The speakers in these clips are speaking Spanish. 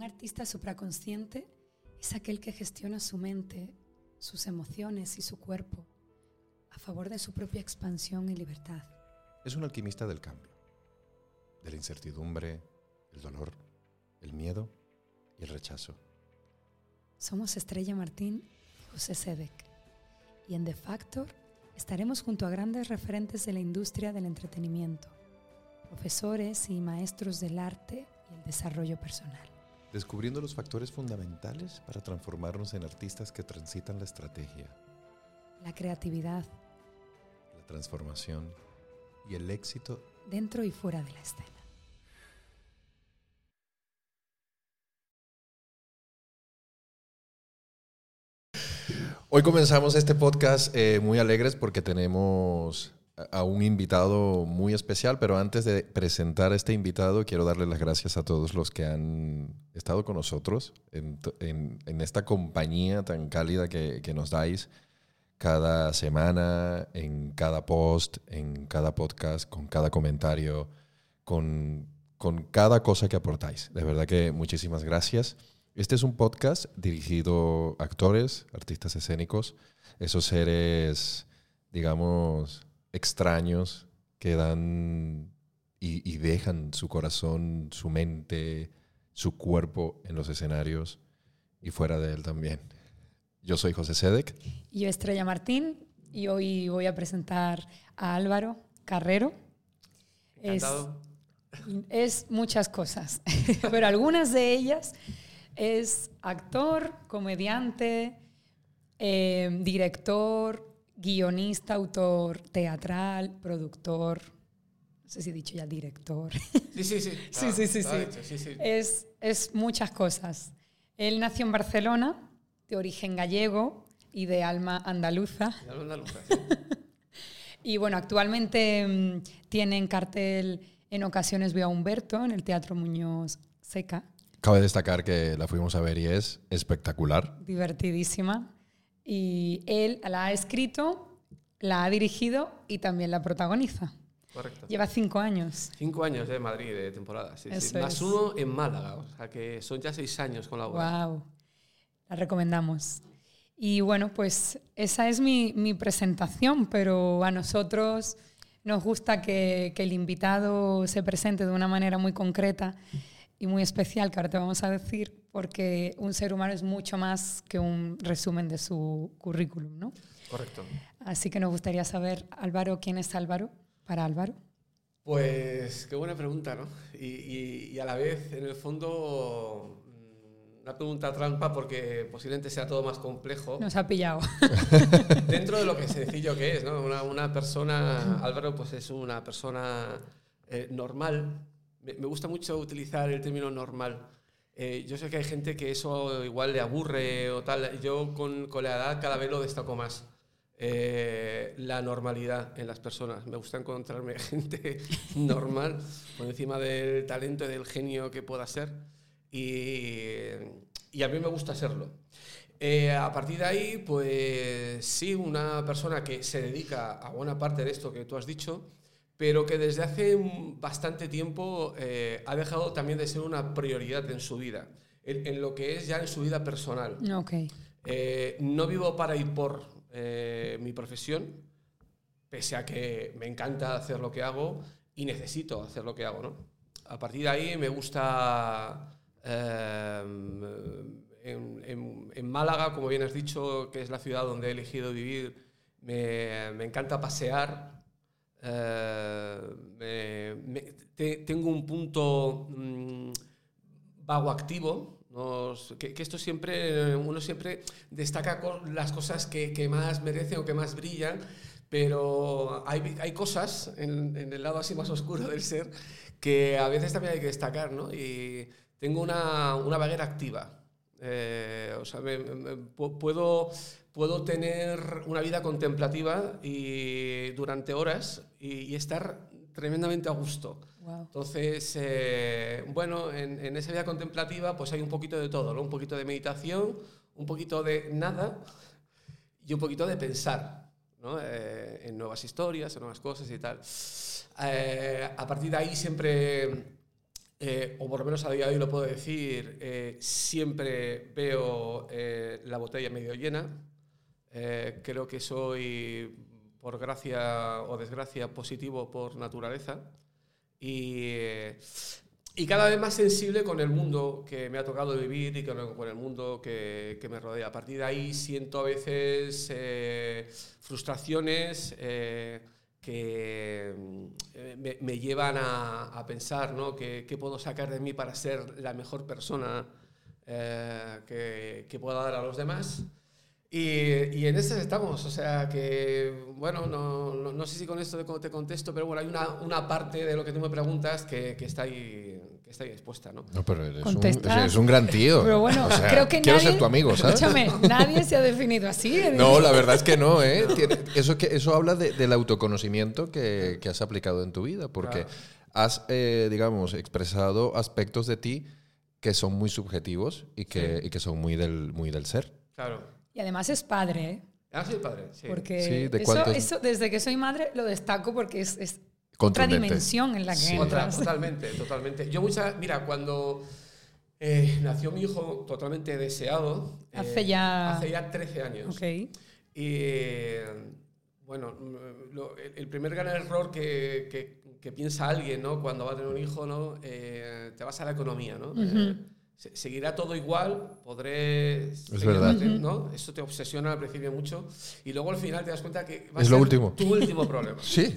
Un artista supraconsciente es aquel que gestiona su mente, sus emociones y su cuerpo a favor de su propia expansión y libertad. Es un alquimista del cambio, de la incertidumbre, el dolor, el miedo y el rechazo. Somos Estrella Martín y José Sedek. Y en The Factor estaremos junto a grandes referentes de la industria del entretenimiento, profesores y maestros del arte y el desarrollo personal. Descubriendo los factores fundamentales para transformarnos en artistas que transitan la estrategia, La creatividad la transformación y el éxito dentro y fuera de la escena. Hoy comenzamos este podcast eh, muy alegres porque tenemos a- un invitado muy especial, pero antes de presentar a este invitado quiero darle las gracias a todos los que han estado con nosotros en, en- en esta compañía tan cálida que, que nos dais cada semana, en cada post, en cada podcast, con cada comentario, con, con cada cosa que aportáis. De verdad que muchísimas gracias. Este es un podcast dirigido a actores, artistas escénicos, esos seres, digamos, extraños que dan y, y dejan su corazón, su mente, su cuerpo en los escenarios y fuera de él también. Yo soy José Sedek. Y yo Estrella Martín y hoy voy a presentar a Álvaro Carrero. Es, es muchas cosas, pero algunas de ellas es actor, comediante, eh, director, guionista, autor teatral, productor. No sé si he dicho ya director. Sí, sí, sí. Sí, Ah, sí, sí, sí. dicho, sí, sí. Es, es muchas cosas. Él nació en Barcelona, de origen gallego y de alma andaluza. Ya lo andaluza, sí. Y bueno, actualmente mm, tiene en cartel en ocasiones veo a Humberto en el Teatro Muñoz Seca, Cabe destacar que la fuimos a ver y es espectacular. divertidísima. Y él la ha escrito, la ha dirigido y también la protagoniza. Correcto. Lleva cinco años. Cinco años de Madrid de temporada. Sí, sí. Eso Más uno en Málaga. O sea que son ya seis años con la obra. Wow. La recomendamos. Y bueno, pues esa es mi, mi presentación, pero a nosotros nos gusta que, que el invitado se presente de una manera muy concreta y muy especial, que ahora te vamos a decir, porque un ser humano es mucho más que un resumen de su currículum, ¿no? Correcto. Así que nos gustaría saber, Álvaro, ¿quién es Álvaro? Para Álvaro. Pues qué buena pregunta, ¿no? Y, y- y a la vez, en el fondo, mm, una pregunta trampa porque posiblemente sea todo más complejo. Nos ha pillado. Dentro de lo que sencillo que es, ¿no? Una, una persona, Álvaro, pues es una persona eh, normal. Me, gusta mucho utilizar el término normal. Eh, yo sé que hay gente que eso igual le aburre o tal. Yo con, con la edad cada vez lo destaco más. Eh, la normalidad en las personas. Me gusta encontrarme gente normal por encima del talento y del genio que pueda ser. Y, y a mí me gusta serlo. Eh, a partir de ahí, pues sí, una persona que se dedica a buena parte de esto que tú has dicho, pero que desde hace bastante tiempo eh, ha dejado también de ser una prioridad en su vida, en, en lo que es ya en su vida personal. Ok. Eh, no vivo para ir por eh, mi profesión, pese a que me encanta hacer lo que hago y necesito hacer lo que hago. ¿no? A partir de ahí me gusta eh, en, en- en Málaga, como bien has dicho, que es la ciudad donde he elegido vivir, me, me encanta pasear. Eh, me- me- te- tengo un punto mm, vago activo. Que, que esto siempre, uno siempre destaca las cosas que, que más merecen o que más brillan, pero hay, hay cosas en, en el lado así más oscuro del ser que a veces también hay que destacar, ¿no? Y tengo una, una vaguera activa. Eh, o sea, me- me- pu- puedo, puedo tener una vida contemplativa y durante horas y, y estar tremendamente a gusto. Wow. Entonces, eh, bueno, en, en esa vida contemplativa pues hay un poquito de todo, ¿no? Un poquito de meditación, un poquito de nada y un poquito de pensar, ¿no? Eh, en nuevas historias, en nuevas cosas y tal. Eh, a partir de ahí siempre o por lo menos a día de hoy lo puedo decir, siempre veo la botella medio llena. Eh, creo que soy, por gracia o desgracia, positivo por naturaleza. Y, y cada vez más sensible con el mundo que me ha tocado vivir y con, con el mundo que, que me rodea. A partir de ahí siento a veces eh, frustraciones eh, que eh, me, me llevan a, a pensar ¿no? ¿Qué, qué puedo sacar de mí para ser la mejor persona eh, que, que pueda dar a los demás. Y, y en esas estamos, o sea que, bueno, no, no, no sé si con esto te, te contesto, pero bueno, hay una, una parte de lo que tú me preguntas que, que está ahí que está ahí expuesta, ¿no? No, pero eres un, Contestar. eres un gran tío. Pero bueno, O sea, creo que quiero nadie, ser tu amigo, ¿sabes? Escúchame, nadie se ha definido así. No, la verdad es que no, ¿eh? Tiene- eso, que, eso habla de- del autoconocimiento que, que has aplicado en tu vida, porque Claro. has, eh, digamos, expresado aspectos de ti que son muy subjetivos y que, Sí. y que son muy del, muy del ser. Claro. Y además es padre, ¿eh? Ah, soy padre, sí. Porque Sí, ¿de eso, eso, desde que soy madre, lo destaco porque es, es otra dimensión en la que Sí. Otra, totalmente, totalmente. Yo mucha, mira, cuando eh, nació mi hijo totalmente deseado, eh, Hace ya- hace ya 13 años. Ok. Y eh, bueno, mm, lo- el primer gran error que, que- que piensa alguien ¿no? cuando va a tener un hijo, ¿no? Eh, te vas a la economía, ¿no? Eh, se- seguirá todo igual, podré... seguir verdad. ¿no? Eso te obsesiona al principio mucho y luego al final te das cuenta que va a Es lo ser último. tu último problema. Sí.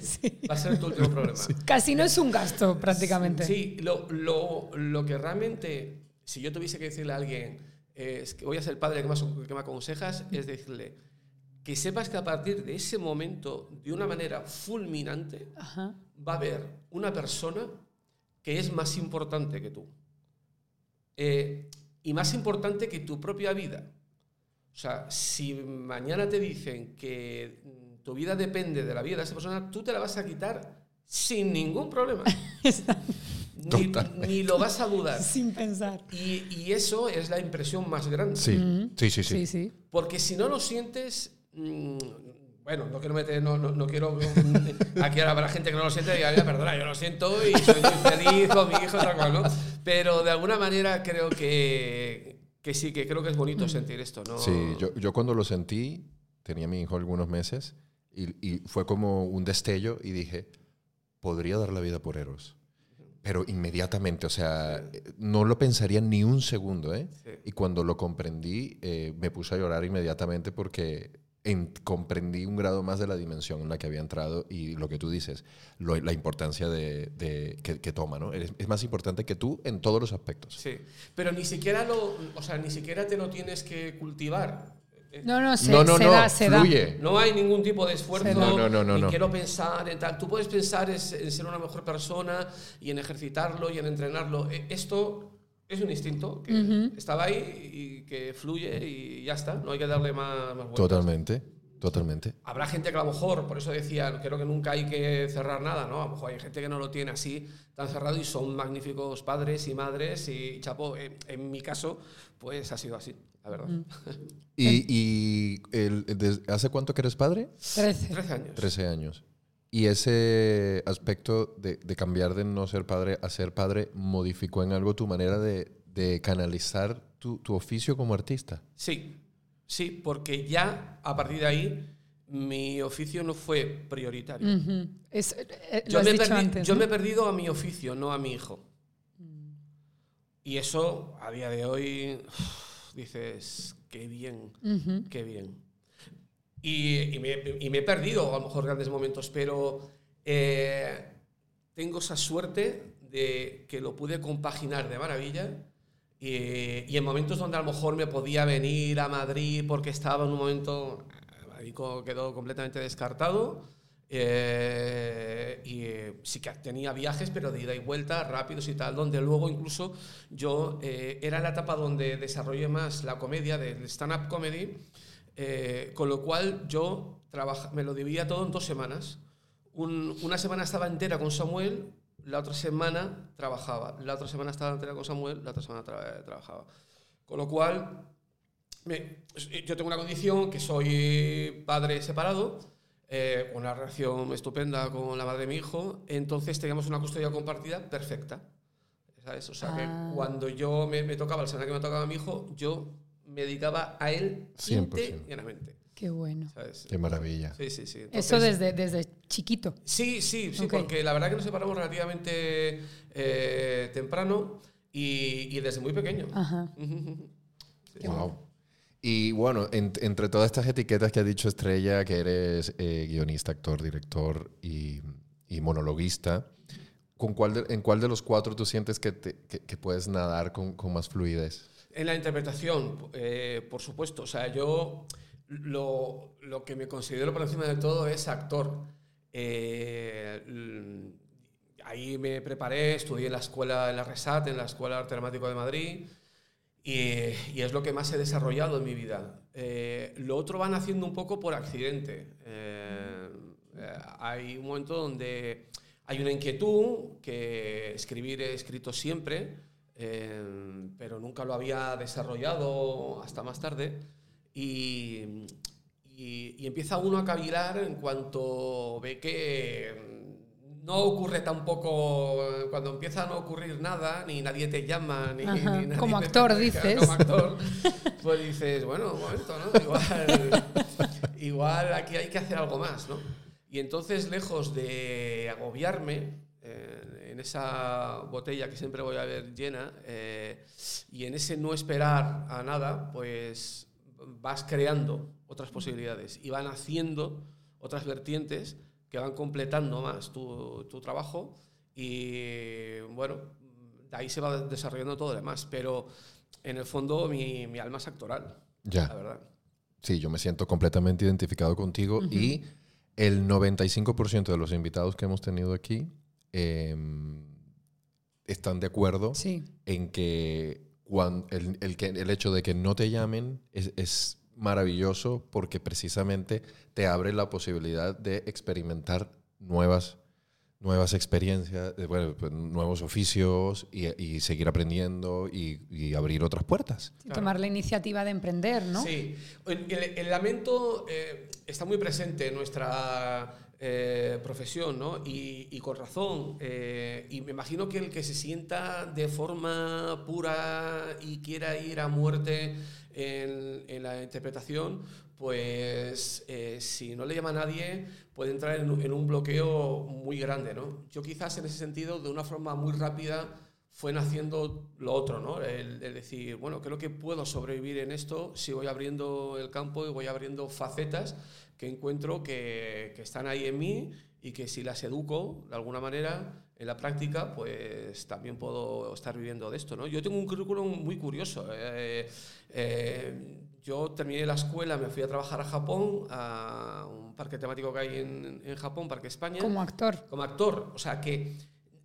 Va a ser tu último problema. Casi no es un gasto, prácticamente. Sí, lo, lo, lo que realmente, si yo tuviese que decirle a alguien, eh, es que voy a ser el padre que me, que me aconsejas, es decirle que sepas que a partir de ese momento, de una manera fulminante, Ajá. va a haber una persona que es más importante que tú. Eh, y más importante que tu propia vida. O sea, si mañana te dicen que tu vida depende de la vida de esa persona, tú te la vas a quitar sin ningún problema. ni, lo vas a dudar. Sin pensar. Y, y eso es la impresión más grande. Sí, Mm. sí, sí, sí. Sí, sí. Porque si no lo sientes, mm, bueno, no quiero meter, no, no, no quiero aquí habrá gente que no lo siente y diga, "Mira, perdona, yo lo siento y soy feliz con mi hijo, tal cual, ¿no? Pero de alguna manera creo que, que sí, que creo que es bonito sentir esto, ¿no? Sí, yo, yo cuando lo sentí, tenía mi hijo algunos meses y, y fue como un destello y dije, podría dar la vida por Eros. Pero inmediatamente, o sea, no lo pensaría ni un segundo, ¿eh? Sí. Y cuando lo comprendí, eh, me puse a llorar inmediatamente porque en- comprendí un grado más de la dimensión en la que había entrado y lo que tú dices, lo- la importancia de, de- que, que toma, ¿no? Eres- es más importante que tú en todos los aspectos. Sí, pero ni siquiera lo, o sea, ni siquiera te lo tienes que cultivar. No, no, se, no, no, se no, da, se da. fluye. No hay ningún tipo de esfuerzo. No. No, no, no, ni no. quiero pensar en tal. Tú puedes pensar es- en ser una mejor persona y en ejercitarlo y en entrenarlo. E- Esto es un instinto que estaba ahí y que fluye y ya está. No hay que darle más, más vueltas. Totalmente, totalmente. Habrá gente que a lo mejor, por eso decía, creo que nunca hay que cerrar nada, ¿no? A lo mejor hay gente que no lo tiene así tan cerrado y son magníficos padres y madres y chapo, en, en mi caso, pues ha sido así, la verdad. ¿Y, y el- hace cuánto que eres padre? Trece. 13 años. 13 años. ¿Y ese aspecto de, de cambiar de no ser padre a ser padre modificó en algo tu manera de, de canalizar tu, tu oficio como artista? Sí, sí, porque ya a partir de ahí mi oficio no fue prioritario. Es- eh, eh, Yo, me, dicho perdi- antes. yo ¿no? me he perdido a mi oficio, no a mi hijo. Y eso, a día de hoy, dices, qué bien, Ujú. qué bien. Y, y me, y me he perdido a lo mejor grandes momentos, pero eh, tengo esa suerte de que lo pude compaginar de maravilla. Y, y en momentos donde a lo mejor me podía venir a Madrid porque estaba en un momento, eh, co- quedó completamente descartado. eh, y eh, sí que tenía viajes, pero de ida y vuelta, rápidos y tal, donde luego incluso yo eh, era la etapa donde desarrollé más la comedia, del stand-up comedy, eh, con lo cual yo trabaja, me lo dividía todo en dos semanas. Un- una semana estaba entera con Samuel, la otra semana trabajaba. La otra semana estaba entera con Samuel, la otra semana tra- trabajaba. Con lo cual, me- yo tengo una condición que soy padre separado, eh, una relación estupenda con la madre de mi hijo, entonces teníamos una custodia compartida perfecta. ¿sabes? O sea, Ah. que cuando yo me, me tocaba, la semana que me tocaba a mi hijo, yo me dedicaba a él 100%. íntegramente, Qué bueno. ¿sabes? Qué maravilla. Sí, sí, sí. Eso Entonces- desde, desde chiquito. Sí, sí, sí, Ok. porque la verdad que nos separamos relativamente eh, temprano y, y desde muy pequeño. Ajá. Sí. Wow. Y bueno, en- entre todas estas etiquetas que ha dicho Estrella, que eres eh, guionista, actor, director y, y monologuista, ¿con cuál de- ¿en cuál de los cuatro tú sientes que, te- que- que puedes nadar con, con más fluidez? En la interpretación, eh, por supuesto. O sea, yo lo, lo que me considero por encima de todo es actor. Eh, ahí me preparé, estudié en la escuela, en la RESAT, en la Escuela de Arte Dramático de Madrid, y, y es lo que más he desarrollado en mi vida. Eh, lo otro van haciendo un poco por accidente. Eh, eh, hay un momento donde hay una inquietud que escribir he escrito siempre, eh, pero nunca lo había desarrollado hasta más tarde. Y, y- y empieza uno a cavilar en cuanto ve que no ocurre tampoco, cuando empieza a no ocurrir nada, ni nadie te llama, ni, Ajá, ni nadie como te actor, dices. Como actor, pues dices, bueno, un momento, ¿no? Igual, igual aquí hay que hacer algo más, ¿no? Y entonces, lejos de agobiarme eh, en esa botella que siempre voy a ver llena eh, y en ese no esperar a nada, pues vas creando otras posibilidades y van haciendo otras vertientes que van completando más tu, tu trabajo y bueno, de ahí se va desarrollando todo lo demás, pero en el fondo mi, mi alma es actoral, Ya. la verdad. Sí, yo me siento completamente identificado contigo y el 95% de los invitados que hemos tenido aquí eh, están de acuerdo Sí. en que, cuan- el, el que el hecho de que no te llamen es, es maravilloso porque precisamente te abre la posibilidad de experimentar nuevas, nuevas experiencias, eh, bueno, pues, nuevos oficios y, y seguir aprendiendo y, y abrir otras puertas. Claro. Tomar la iniciativa de emprender, ¿no? Sí, el, el- el lamento eh, está muy presente en nuestra eh, profesión, ¿no? Y, con razón. eh, y me imagino que el que se sienta de forma pura y quiera ir a muerte en, la interpretación, pues eh, si no le llama a nadie, puede entrar en, en un bloqueo muy grande, ¿no? Yo quizás en ese sentido, de una forma muy rápida, fue naciendo lo otro, ¿no? El, el decir, bueno, creo que puedo sobrevivir en esto si voy abriendo el campo y voy abriendo facetas que encuentro que, que están ahí en mí y que si las educo de alguna manera en la práctica, pues también puedo estar viviendo de esto, ¿no? Yo tengo un currículum muy curioso. eh, eh, yo terminé la escuela, me fui a trabajar a Japón, a un parque temático que hay en, en Japón, Parque España Como actor. como actor. O sea que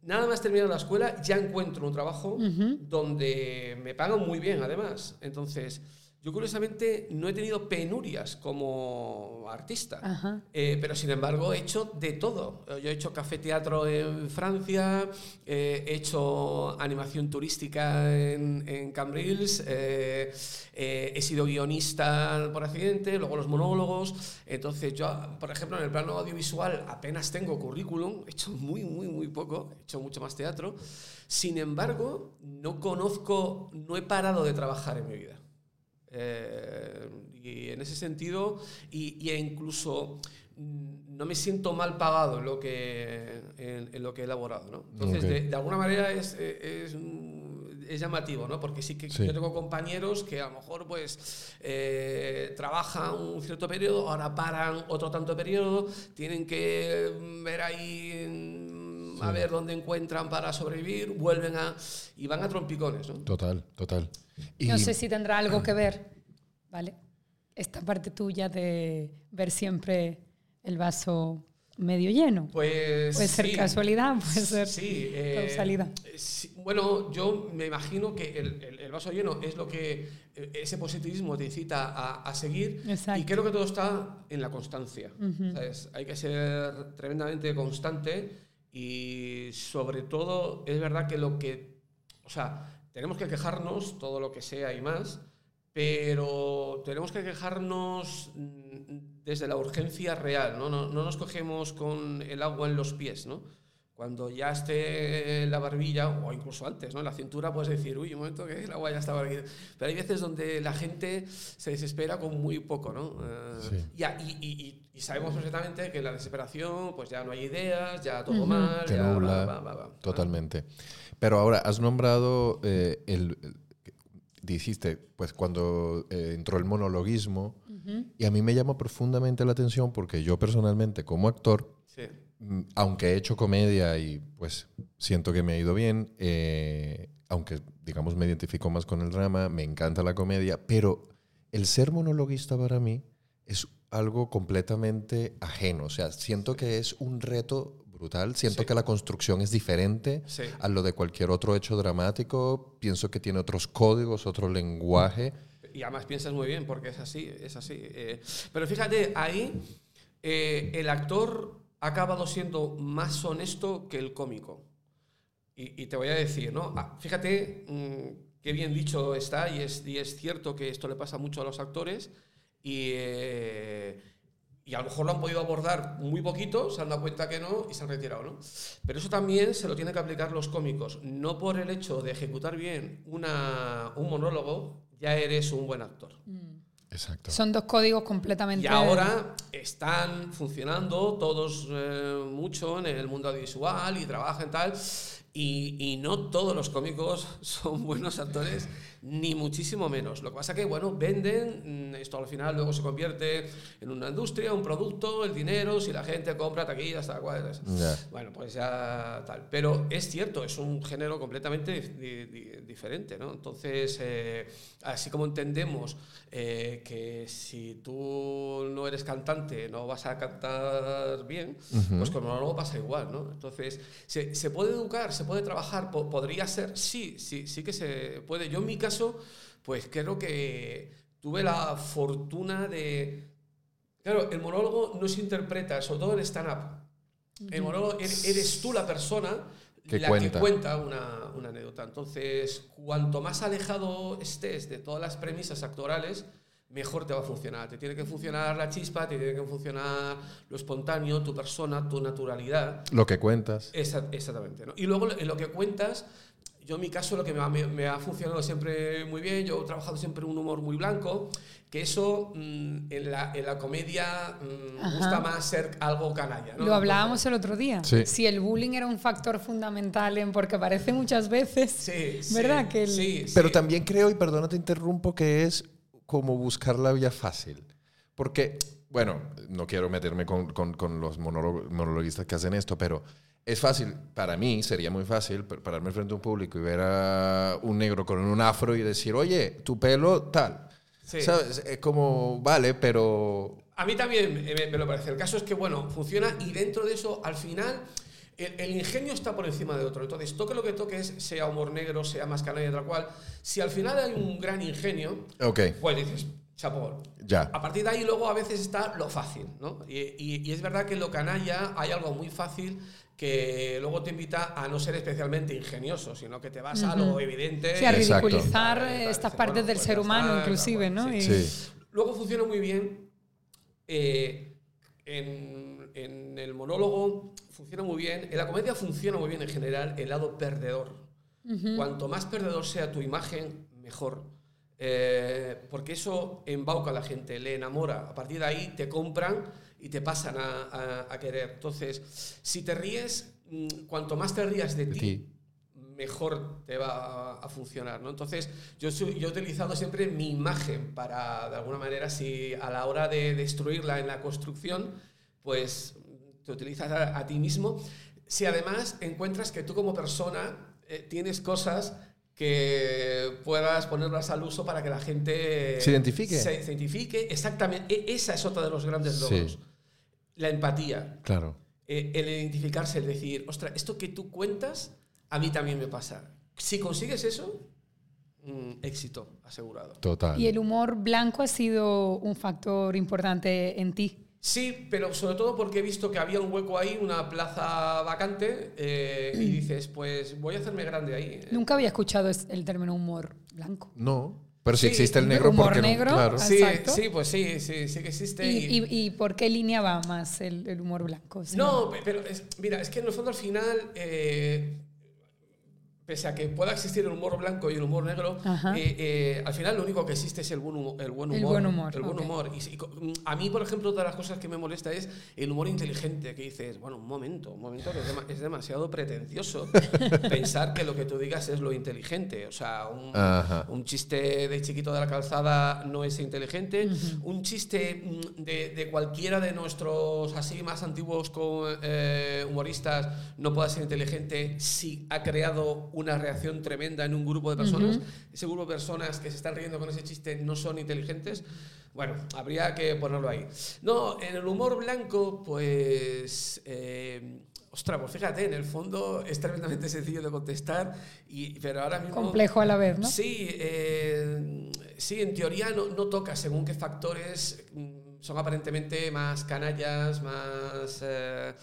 nada más terminar la escuela ya encuentro un trabajo donde me pagan muy bien además. Entonces, yo curiosamente no he tenido penurias como artista. Eh, pero sin embargo he hecho de todo. Eh, Yo he hecho café teatro en Francia, eh, he hecho animación turística en, en Cambrils, eh, eh, he sido guionista por accidente, luego los monólogos. Entonces yo, por ejemplo, en el plano audiovisual apenas tengo currículum, he hecho muy, muy, muy poco, he hecho mucho más teatro. Sin embargo, no conozco, no he parado de trabajar en mi vida. Eh, y en ese sentido, y, y incluso mm, no me siento mal pagado en lo que, en, en lo que he elaborado. ¿no? Entonces, de, de alguna manera es, es, mm, es llamativo, ¿no? porque sí que Sí. yo tengo compañeros que a lo mejor pues, eh, trabajan un cierto periodo, ahora paran otro tanto periodo, tienen que mm, ver ahí mm, a Sí. ver dónde encuentran para sobrevivir, vuelven a... y van a trompicones. ¿no? Total, total. Y No sé si tendrá algo que ver, ¿vale? Esta parte tuya de ver siempre el vaso medio lleno. Pues Puede ser sí. casualidad, puede ser Sí, eh, causalidad. sí, bueno, yo me imagino que el, el- el vaso lleno es lo que eh, ese positivismo te incita a, a seguir Exacto. y creo que todo está en la constancia. Ujú. ¿sabes? Hay que ser tremendamente constante y sobre todo es verdad que lo que, o sea, tenemos que quejarnos todo lo que sea y más, pero tenemos que quejarnos mm, desde la urgencia real, ¿no? No, no nos cogemos con el agua en los pies, ¿no? Cuando ya esté la barbilla, o incluso antes, ¿no? En la cintura puedes decir, uy, un momento que el agua ya estaba aquí. Pero hay veces donde la gente se desespera con muy poco, ¿no? Eh, Sí. ya, y, y- y- y sabemos perfectamente que la desesperación, pues ya no hay ideas, ya todo mal, Te ya nubla. va, va, va, va. Totalmente. Pero ahora, has nombrado eh, el, el- Dijiste, pues cuando eh, entró el monologuismo, y a mí me llama profundamente la atención porque yo personalmente, como actor, Sí. Mm, aunque he hecho comedia y pues siento que me ha ido bien, eh, aunque digamos me identifico más con el drama, me encanta la comedia, pero el ser monologuista para mí es algo completamente ajeno, o sea, siento que es un reto brutal, siento Sí. que la construcción es diferente Sí. a lo de cualquier otro hecho dramático, pienso que tiene otros códigos, otro lenguaje. Y además piensas muy bien, porque es así, es así. eh. pero fíjate, ahí eh, el actor ha acabado siendo más honesto que el cómico. Y, y te voy a decir, ¿no? Ah, fíjate mm, qué bien dicho está, y es, y es cierto que esto le pasa mucho a los actores, y, eh, y a lo mejor lo han podido abordar muy poquito, se han dado cuenta que no y se han retirado, ¿no? Pero eso también se lo tienen que aplicar los cómicos. No por el hecho de ejecutar bien una, un monólogo, ya eres un buen actor. Exacto. Son dos códigos completamente... Y ahora están funcionando todos eh, mucho en el mundo audiovisual y trabajan tal. Y, y no todos los cómicos son buenos actores, ni muchísimo menos. Lo que pasa que, bueno, venden, mm, esto al final luego se convierte en una industria, un producto, el dinero, si la gente compra taquillas, tal cual. Ya. Bueno, pues ya tal. Pero es cierto, es un género completamente di- di- diferente, ¿no? Entonces, eh, así como entendemos eh, que si tú no eres cantante no vas a cantar bien, pues con el monólogo pasa igual, ¿no? Entonces, ¿se, se puede educar? ¿Se puede trabajar? Po- ¿Podría ser? Sí, sí, sí que se puede. Yo en mi caso, pues creo que tuve la fortuna de... Claro, el monólogo no se interpreta, sobre todo en stand-up. El monólogo eres, eres tú la persona Que la cuenta. que cuenta una, una anécdota. Entonces, cuanto más alejado estés de todas las premisas actorales, mejor te va a funcionar. Te tiene que funcionar la chispa, te tiene que funcionar lo espontáneo, tu persona, tu naturalidad. Lo que cuentas. Esa- exactamente. ¿no? Y luego en lo que cuentas, yo en mi caso lo que me ha, me- me ha funcionado siempre muy bien, yo he trabajado siempre un humor muy blanco, que eso mm, en, la, en la comedia mm, gusta más ser algo canalla. ¿no? Lo hablábamos el otro día. Sí. Si el bullying era un factor fundamental en porque parece muchas veces, Sí, sí, ¿verdad? Que el- sí, sí. Pero también creo, y perdona te interrumpo, que es como buscar la vía fácil. Porque, bueno, no quiero meterme con, con- con los monologuistas que hacen esto, pero es fácil, para mí sería muy fácil pa- pararme frente a un público y ver a un negro con un afro y decir, oye, tu pelo tal. Sí. ¿Sabes? Es como, vale, pero... A mí también me, me lo parece. El caso es que, bueno, funciona y dentro de eso, al final, el, el ingenio está por encima de otro. Entonces, toque lo que toques, sea humor negro, sea más canalla, tal cual, si al final hay un gran ingenio, Ok, pues dices, chapó. ya. A partir de ahí luego a veces está lo fácil, ¿no? Y, y- y es verdad que en lo canalla hay algo muy fácil que luego te invita a no ser especialmente ingenioso, sino que te vas a lo evidente. Sí, a ridiculizar estas partes bueno, del pues ser ya humano, inclusive, tal, ¿no? sí. Y- Sí. Luego funciona muy bien eh, en, en el monólogo, funciona muy bien, en la comedia funciona muy bien en general el lado perdedor. Cuanto más perdedor sea tu imagen, mejor. Eh, porque eso embauca a la gente, le enamora. A partir de ahí te compran y te pasan a, a- a querer. Entonces, si te ríes, mm, cuanto más te rías de, De ti, ti. mejor te va a, a funcionar, ¿no? Entonces, yo, soy- yo he utilizado siempre mi imagen para, de alguna manera, si a la hora de destruirla en la construcción, pues te utilizas a, a ti mismo. Si además encuentras que tú como persona eh, tienes cosas que puedas ponerlas al uso para que la gente Se identifique. Se, identifique, exactamente. E- Esa es otra de los grandes Sí. logros. La empatía Claro. eh, el identificarse, el decir, ostras, esto que tú cuentas, a mí también me pasa. Si consigues eso, mm, éxito asegurado. Total. Y el humor blanco ha sido un factor importante en ti. Sí, pero sobre todo porque he visto que había un hueco ahí, una plaza vacante, eh, y dices, pues voy a hacerme grande ahí. Nunca había escuchado es- el término humor blanco. No, Pero si Sí, existe el negro, humor porque no? negro, Claro. ah, Sí, sí, pues sí, sí, sí que existe. ¿Y, y- y, y por qué línea va más el, el humor blanco? No, pe- pero es- mira, es que en el fondo al final, eh, pese a que pueda existir el humor blanco y el humor negro, eh, eh, al final lo único que existe es el buen humor. El buen El humor. buen humor, el buen ok. humor. Y, y a mí, por ejemplo, todas las cosas que me molesta es el humor inteligente, que dices, bueno, un momento, un momento, que es, dema- es demasiado pretencioso pensar que lo que tú digas es lo inteligente. O sea, un, un chiste de chiquito de la calzada no es inteligente. Un chiste mm, de, de cualquiera de nuestros así más antiguos co- eh, humoristas no puede ser inteligente si ha creado una reacción tremenda en un grupo de personas. Ese grupo de personas que se están riendo con ese chiste no son inteligentes. Bueno, habría que ponerlo ahí. No, en el humor blanco, pues... eh, Ostras, pues fíjate, en el fondo es tremendamente sencillo de contestar, y, pero ahora mismo... Complejo a la vez, ¿no? Sí, eh, sí, en teoría no, no toca según qué factores mm, son aparentemente más canallas, más... eh,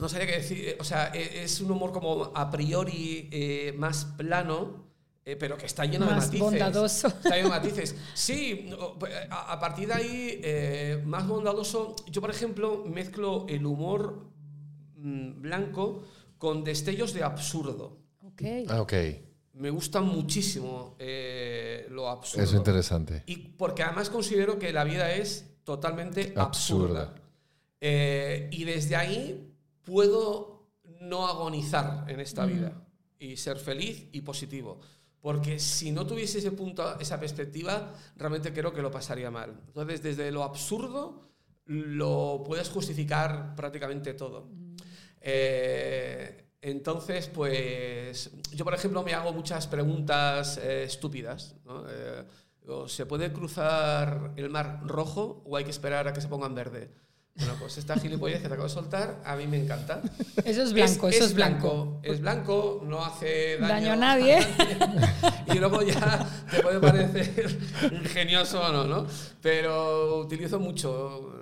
no sabría qué decir, eh, o sea, e- es un humor como a priori eh, más plano, eh, pero que está lleno de Más matices. bondadoso. Está lleno de matices. Sí, o- a, partir de ahí, eh, más bondadoso, yo por ejemplo mezclo el humor mm, blanco con destellos de absurdo. Ok. Ah, ok. Me gusta muchísimo eh, lo absurdo. Eso es interesante. Y porque además considero que la vida es totalmente Absurda. absurda. Eh, y desde ahí puedo no agonizar en esta vida y ser feliz y positivo. Porque si no tuviese ese punto, esa perspectiva, realmente creo que lo pasaría mal. Entonces, desde lo absurdo lo puedes justificar prácticamente todo. Eh, entonces, pues yo, por ejemplo, me hago muchas preguntas eh, estúpidas. ¿no? Eh, ¿Se puede cruzar el mar rojo o hay que esperar a que se ponga en verde? Bueno, pues esta gilipollez que te acabo de soltar, a mí me encanta. Eso es blanco, eso es blanco. Es blanco, no hace daño, Daño a nadie. y luego ya te puede parecer ingenioso o no, ¿no? Pero utilizo mucho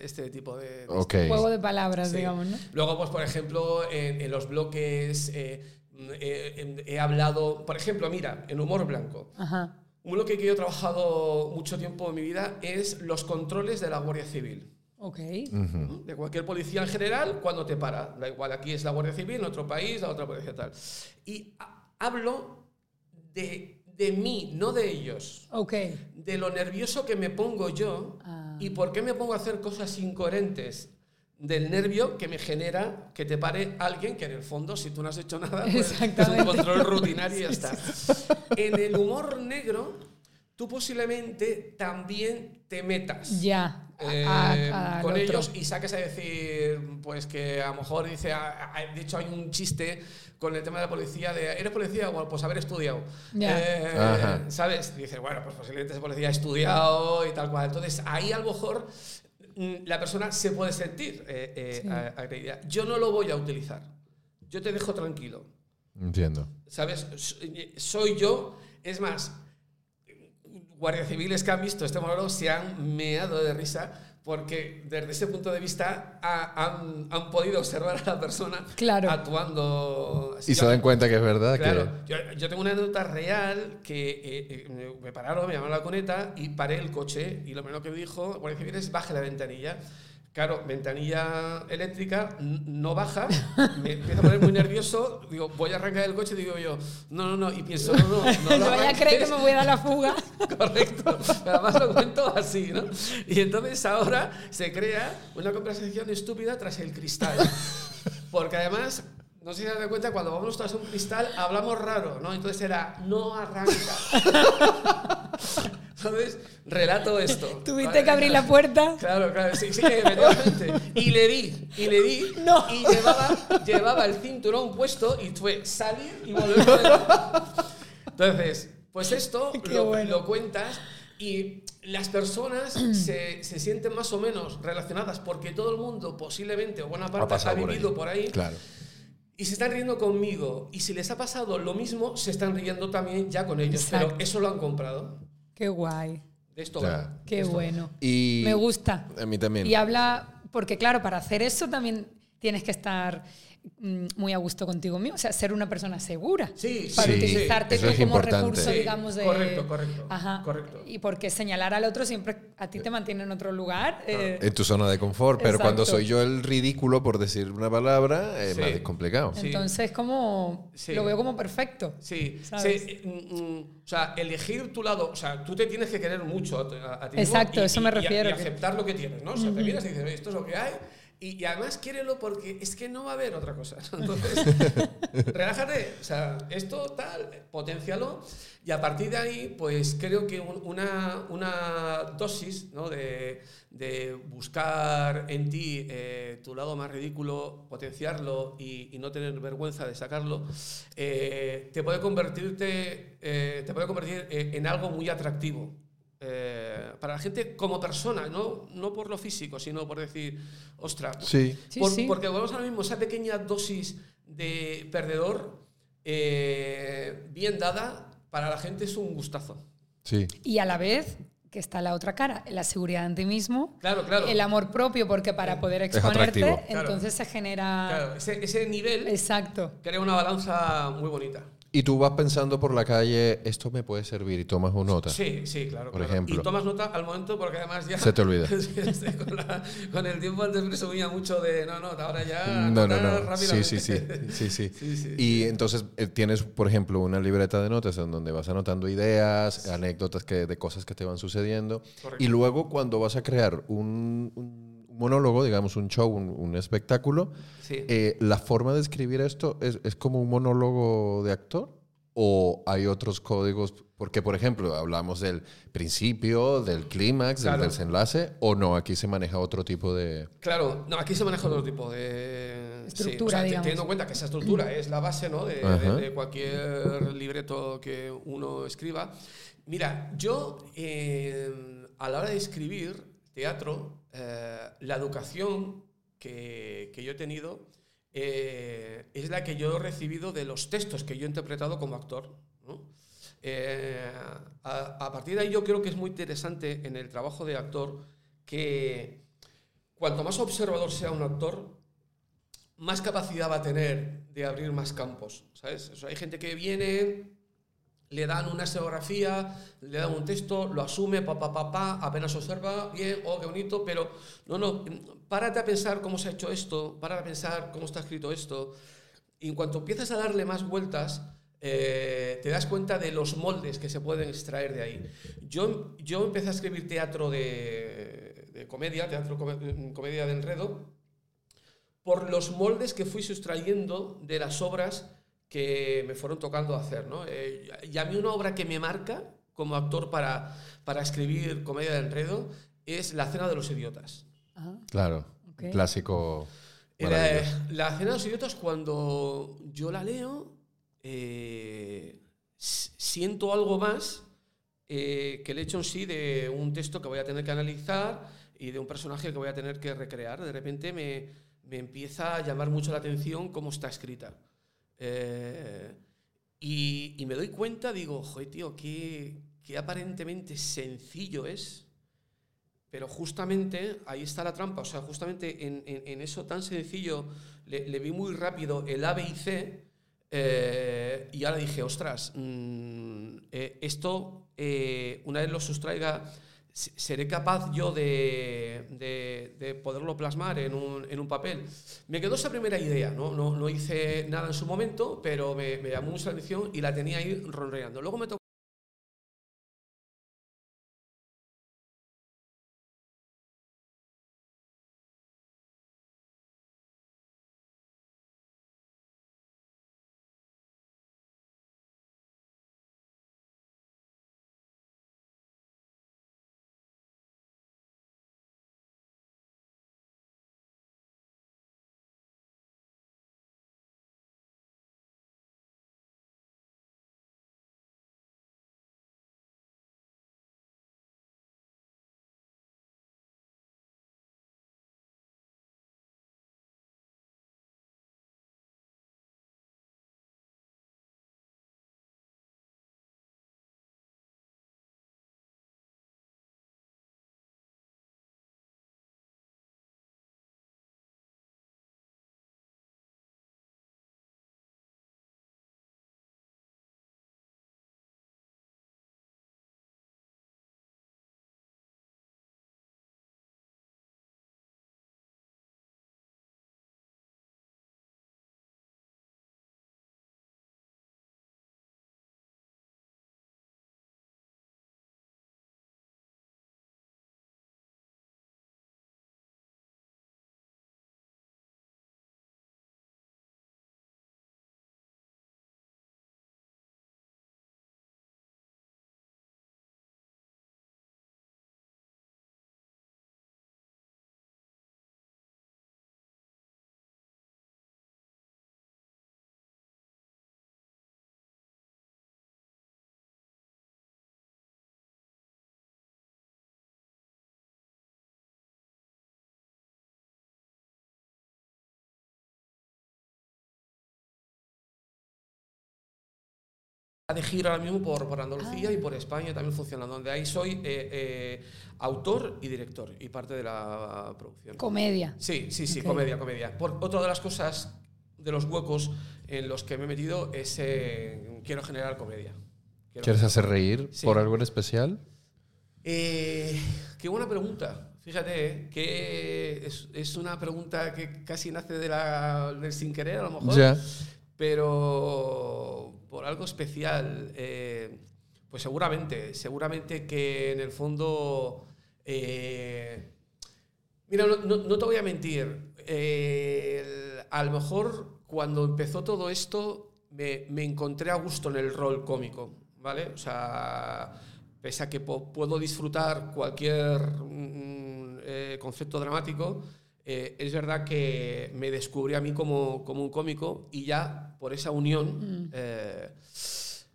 este tipo de... Juego de palabras, Sí. digamos, ¿no? Luego, pues, por ejemplo, en, en los bloques eh, eh, he hablado, por ejemplo, mira, en humor blanco. Ajá. Un bloque que yo he trabajado mucho tiempo en mi vida es los controles de la Guardia Civil. Ok. Ujú. De cualquier policía en general, cuando te para. Da igual, aquí es la Guardia Civil, en otro país, la otra policía tal. Y ha- hablo de, de mí, no de ellos. Ok. De lo nervioso que me pongo yo Ah. y por qué me pongo a hacer cosas incoherentes. Del nervio que me genera que te pare alguien que en el fondo, si tú no has hecho nada, pues es un control rutinario y ya está. En el humor negro, tú posiblemente también te metas Ya. eh, A- a- al con otro. ellos y saques a decir, pues que a lo mejor dice, a- de hecho hay un chiste con el tema de la policía, de, ¿eres policía? Bueno, pues haber estudiado. Ya. Eh. ¿Sabes? Dice, bueno, pues posiblemente ese policía ha estudiado y tal cual. Entonces ahí a lo mejor mm, la persona se puede sentir eh, eh, Sí. agredida. Yo no lo voy a utilizar. Yo te dejo tranquilo. Entiendo. ¿Sabes? Soy yo. Es más, guardias civiles que han visto este monólogo se han meado de risa porque desde ese punto de vista ha- han, han podido observar a la persona Claro. actuando así. Y se dan cuenta que es verdad Claro, yo, yo tengo una anécdota real que eh, eh, me pararon, me llamaron a la coneta y paré el coche y lo primero que me dijo, Guardia Civil, es baje la ventanilla. Claro, ventanilla eléctrica, no baja, me empiezo a poner muy nervioso, digo, voy a arrancar el coche, digo yo, no, no, no, y pienso, no, no, no, No vaya a creer que me voy a dar la fuga. Correcto. Pero además lo cuento así, ¿no? Y entonces ahora se crea una conversación estúpida tras el cristal. Porque además, no sé si se dan cuenta, cuando vamos tras un cristal hablamos raro, ¿no? Entonces era, no arranca. Entonces, relato esto. Tuviste que abrir la puerta. Claro, claro, sí, sí, efectivamente. Y le di, y le di, No. y llevaba, llevaba el cinturón puesto y fue salir y volver. Entonces, pues esto lo, bueno. lo cuentas y las personas se, se sienten más o menos relacionadas porque todo el mundo posiblemente o buena parte ha, por vivido ahí. por ahí Claro. y se están riendo conmigo. Y si les ha pasado lo mismo, se están riendo también ya con ellos. Pero eso lo han comprado. Qué guay. De esto Ya. va. Qué De esto va. bueno. Y Me gusta. A mí también. Y habla, porque claro, para hacer eso también tienes que estar muy a gusto contigo mismo, o sea, ser una persona segura. Sí, para sí, utilizarte tú como importante. recurso, Sí, digamos, de... correcto, correcto, Ajá. correcto. Y porque señalar al otro siempre a ti te mantiene en otro lugar. eh, En tu zona de confort, pero cuando soy yo el ridículo por decir una palabra, es Sí. más complicado. Sí. Entonces, como Sí. lo veo como perfecto. Sí, ¿Sabes? sí, mm, mm, o sea, elegir tu lado, o sea, tú te tienes que querer mucho a, ti mismo Exacto, y- eso y- me y a- refiero, Y, que- aceptar lo que tienes, ¿no? O sea, te miras y dices, "Oye, esto es lo que hay. Y, y además quiérelo porque es que no va a haber otra cosa. Entonces, relájate. O sea, esto tal, potencialo. Y a partir de ahí, pues creo que un- una, una dosis ¿no? de, de buscar en ti eh, tu lado más ridículo, potenciarlo y, y no tener vergüenza de sacarlo, eh, te puede convertirte, eh, te puede convertir en algo muy atractivo. Eh, para la gente como persona, ¿no? no por lo físico, sino por decir, ostras, Sí. Sí, por- sí. porque volvemos ahora mismo, esa pequeña dosis de perdedor, eh, bien dada, para la gente es un gustazo. Sí. Y a la vez, que está la otra cara, la seguridad en ti mismo, Claro, claro. el amor propio, porque para poder Es exponerte. Claro. entonces se genera... Claro, ese, ese nivel Exacto. crea una balanza muy bonita. Y tú vas pensando por la calle, esto me puede servir y tomas una nota. Sí, sí, claro. Por claro. ejemplo. Y tomas nota al momento porque además ya. Se te olvida. Con, la- con el tiempo antes presumía mucho de no, no, ahora ya. No, no, no. Sí, sí, sí. sí, sí. Sí, sí, Y entonces eh, tienes, por ejemplo, una libreta de notas en donde vas anotando ideas, anécdotas que, de cosas que te van sucediendo. Correcto. Y luego cuando vas a crear un, un monólogo, digamos, un show, un, un espectáculo, Sí. eh, ¿la forma de escribir esto es, es como un monólogo de actor? ¿O hay otros códigos? Porque, por ejemplo, hablamos del principio, del clímax, Claro. del desenlace, o no, aquí se maneja otro tipo de... Claro, no, aquí se maneja otro tipo de Estructura, sí, o sea, digamos. Teniendo en cuenta que esa estructura es la base ¿no? de, de- Ajá. de cualquier libreto que uno escriba. Mira, yo eh, a la hora de escribir teatro, eh, la educación que, que yo he tenido eh, es la que yo he recibido de los textos que yo he interpretado como actor. Eh, a, partir de ahí yo creo que es muy interesante en el trabajo de actor que cuanto más observador sea un actor, más capacidad va a tener de abrir más campos, ¿sabes? Hay gente que viene, le dan una escenografía, le dan un texto, lo asume, pa, pa, pa, pa, apenas observa, bien, oh, qué bonito, pero no, no, párate a pensar cómo se ha hecho esto, párate a pensar cómo está escrito esto, y en cuanto empiezas a darle más vueltas, eh, te das cuenta de los moldes que se pueden extraer de ahí. Yo, yo empecé a escribir teatro de, de comedia, teatro come- comedia de enredo, por los moldes que fui sustrayendo de las obras que me fueron tocando hacer. ¿no? Eh, y a mí una obra que me marca como actor para, para escribir comedia de enredo es La Cena de los Idiotas. Ajá. Claro, Ok. clásico. La, maravilloso. la Cena de los Idiotas, cuando yo la leo, eh, siento algo más eh, que el hecho en sí de un texto que voy a tener que analizar y de un personaje que voy a tener que recrear. De repente me, me empieza a llamar mucho la atención cómo está escrita. Eh, y, me doy cuenta, digo, joder, tío, qué, qué aparentemente sencillo es, pero justamente ahí está la trampa. O sea, justamente en, en- en eso tan sencillo le, vi muy rápido el A, B y C. eh, y ahora dije, ostras, mm, eh, esto, eh, una vez lo sustraiga, seré capaz yo de, de- de poderlo plasmar en un, en un papel. Me quedó esa primera idea, ¿no? No, no hice nada en su momento, pero me, me llamó mucho la atención y la tenía ahí ronreando. Luego me tocó de gira ahora mismo por, por Andalucía y por España también funciona, donde ahí soy eh, eh, autor y director y parte de la producción. Comedia. Sí, sí, sí, comedia, comedia. Por, otra de las cosas, de los huecos en los que me he metido es eh, quiero generar comedia. Quiero- ¿Quieres hacer reír Sí. por algo en especial? Eh, qué buena pregunta. Fíjate, que es, es una pregunta que casi nace de la, del sin querer, a lo mejor. Ya. Pero por algo especial, eh, pues seguramente, seguramente que en el fondo, eh, mira, no, no- te voy a mentir, eh, a lo mejor cuando empezó todo esto me, me encontré a gusto en el rol cómico, ¿vale? O sea, pese a que puedo disfrutar cualquier mm, eh, concepto dramático, eh, es verdad que me descubrí a mí como, como un cómico y ya por esa unión... eh,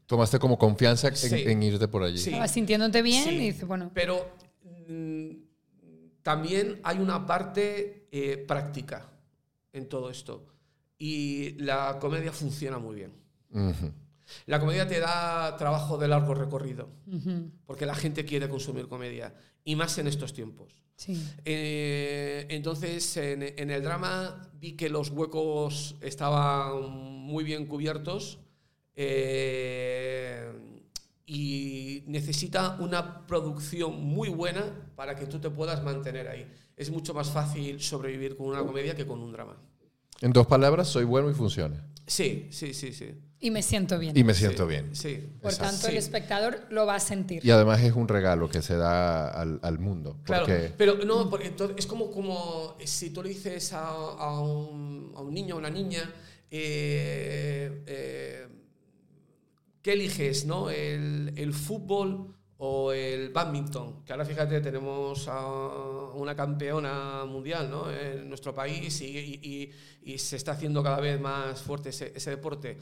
Tomaste como confianza en, Sí. en irte por allí. Sí. Estabas sintiéndote bien Sí, y dices, bueno, Pero mm, también hay una parte eh, práctica en todo esto. Y la comedia funciona muy bien. La comedia te da trabajo de largo recorrido, porque la gente quiere consumir comedia, y más en estos tiempos. sí. Eh, entonces, en, en el drama vi que los huecos estaban muy bien cubiertos eh, y necesita una producción muy buena para que tú te puedas mantener ahí. Es mucho más fácil sobrevivir con una comedia que con un drama. En dos palabras, soy bueno y funciona. Sí, sí, sí, sí. Y me siento bien. Y me siento Sí, bien. Sí. Por Exacto. tanto, el Sí. espectador lo va a sentir. Y además es un regalo que se da al, al mundo. Claro, Porque pero no, porque entonces es como, como si tú le dices a, a un, a un niño o una niña, eh, eh, ¿qué eliges, no? El, el fútbol o el badminton? Que ahora fíjate, tenemos a una campeona mundial ¿no? en nuestro país y, y- y- y se está haciendo cada vez más fuerte ese, ese deporte.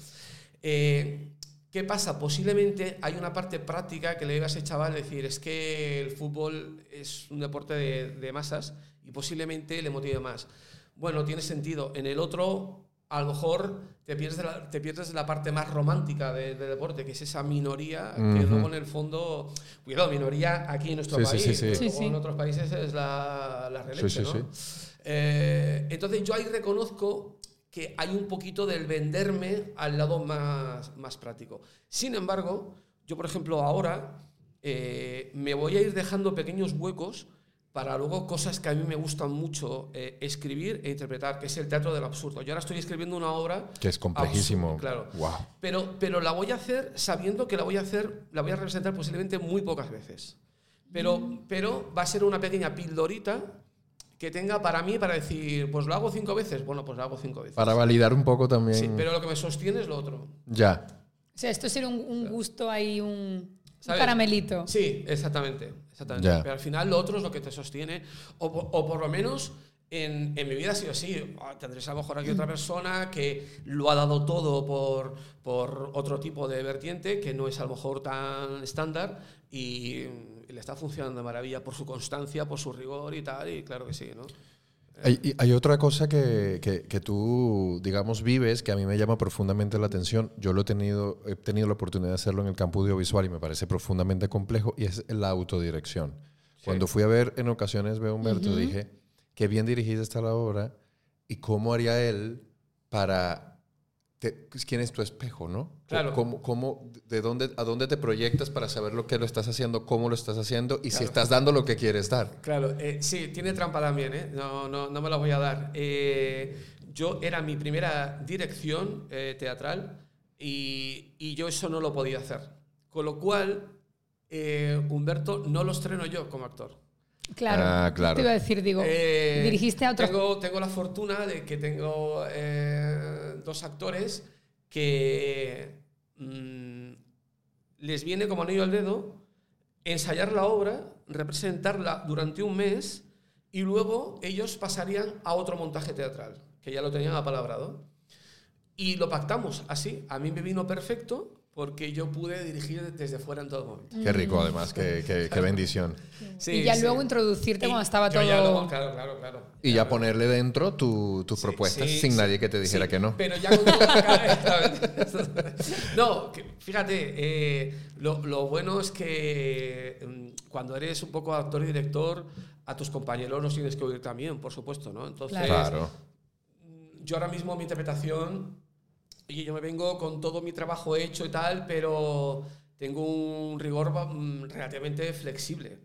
Eh, ¿Qué pasa? Posiblemente hay una parte práctica que le digas a ese chaval, decir, es que el fútbol es un deporte de, de masas y posiblemente le motive más. Bueno, tiene sentido. En el otro, a lo mejor te pierdes de la, te pierdes de la parte más romántica de- del deporte, que es esa minoría que Ujú. luego en el fondo, cuidado, minoría aquí en nuestro Sí, país, sí, sí. luego sí. en otros países es la, la Sí, releche, sí, ¿no? sí. Eh, entonces yo ahí reconozco que hay un poquito del venderme al lado más, más práctico. Sin embargo, yo por ejemplo ahora eh, me voy a ir dejando pequeños huecos para luego cosas que a mí me gustan mucho eh, escribir e interpretar, que es el teatro del absurdo. Yo ahora estoy escribiendo una obra que es complejísimo. absurda, claro. Wow. pero, pero la voy a hacer sabiendo que la voy a hacer, la voy a representar posiblemente muy pocas veces. Pero, pero va a ser una pequeña pildorita que tenga para mí para decir, pues lo hago cinco veces. Bueno, pues lo hago cinco veces. Para validar un poco también. Sí, pero lo que me sostiene es lo otro. Ya. O sea, esto sería un, un gusto ahí, un, un caramelito. Sí, exactamente. exactamente. Ya. Pero al final lo otro es lo que te sostiene. O, o por lo menos en, en mi vida ha sido así. Ah, Tendréis a lo mejor aquí otra persona que lo ha dado todo por, por otro tipo de vertiente que no es a lo mejor tan estándar y, y le está funcionando de maravilla por su constancia, por su rigor y tal. Y claro que sí, ¿no? Hay, hay otra cosa que, que- que tú, digamos, vives que a mí me llama profundamente la atención. Yo lo he tenido, he tenido la oportunidad de hacerlo en el campo audiovisual y me parece profundamente complejo y es la autodirección. Cuando fui a ver en ocasiones veo Humberto, dije, qué bien dirigida está la obra y cómo haría él para... te- ¿Quién es tu espejo, no? Claro. ¿Cómo, cómo, ¿De dónde, a dónde te proyectas para saber lo que lo estás haciendo, cómo lo estás haciendo y si Claro. estás dando lo que quieres dar? Claro, eh, sí, tiene trampa también, ¿eh? No, no, no me la voy a dar. Eh, yo era mi primera dirección eh, teatral y, y yo eso no lo podía hacer. Con lo cual, eh, Humberto no lo estreno yo como actor. Claro. Ah, claro. Te iba a decir, digo, Eh, dirigiste a otros. Tengo, tengo la fortuna de que tengo eh, dos actores que mm, les viene como anillo al dedo ensayar la obra, representarla durante un mes y luego ellos pasarían a otro montaje teatral, que ya lo tenían apalabrado. Y lo pactamos así. A mí me vino perfecto porque yo pude dirigir desde fuera en todo momento. Qué rico, además, qué, qué- qué bendición. Sí, y ya sí. luego introducirte Y cuando estaba todo. ya luego- claro, claro, claro. Y ya ponerle dentro tu- tus Sí, propuestas sí, sin sí, nadie que te dijera sí, que no. Pero ya con toda la cara- No, que Fíjate, eh, lo, lo, bueno es que mm, cuando eres un poco actor y director, a tus compañeros los tienes que oír también, por supuesto, ¿no? Entonces, claro. Yo ahora mismo mi interpretación, y yo me vengo con todo mi trabajo hecho y tal, pero tengo un rigor mm, relativamente flexible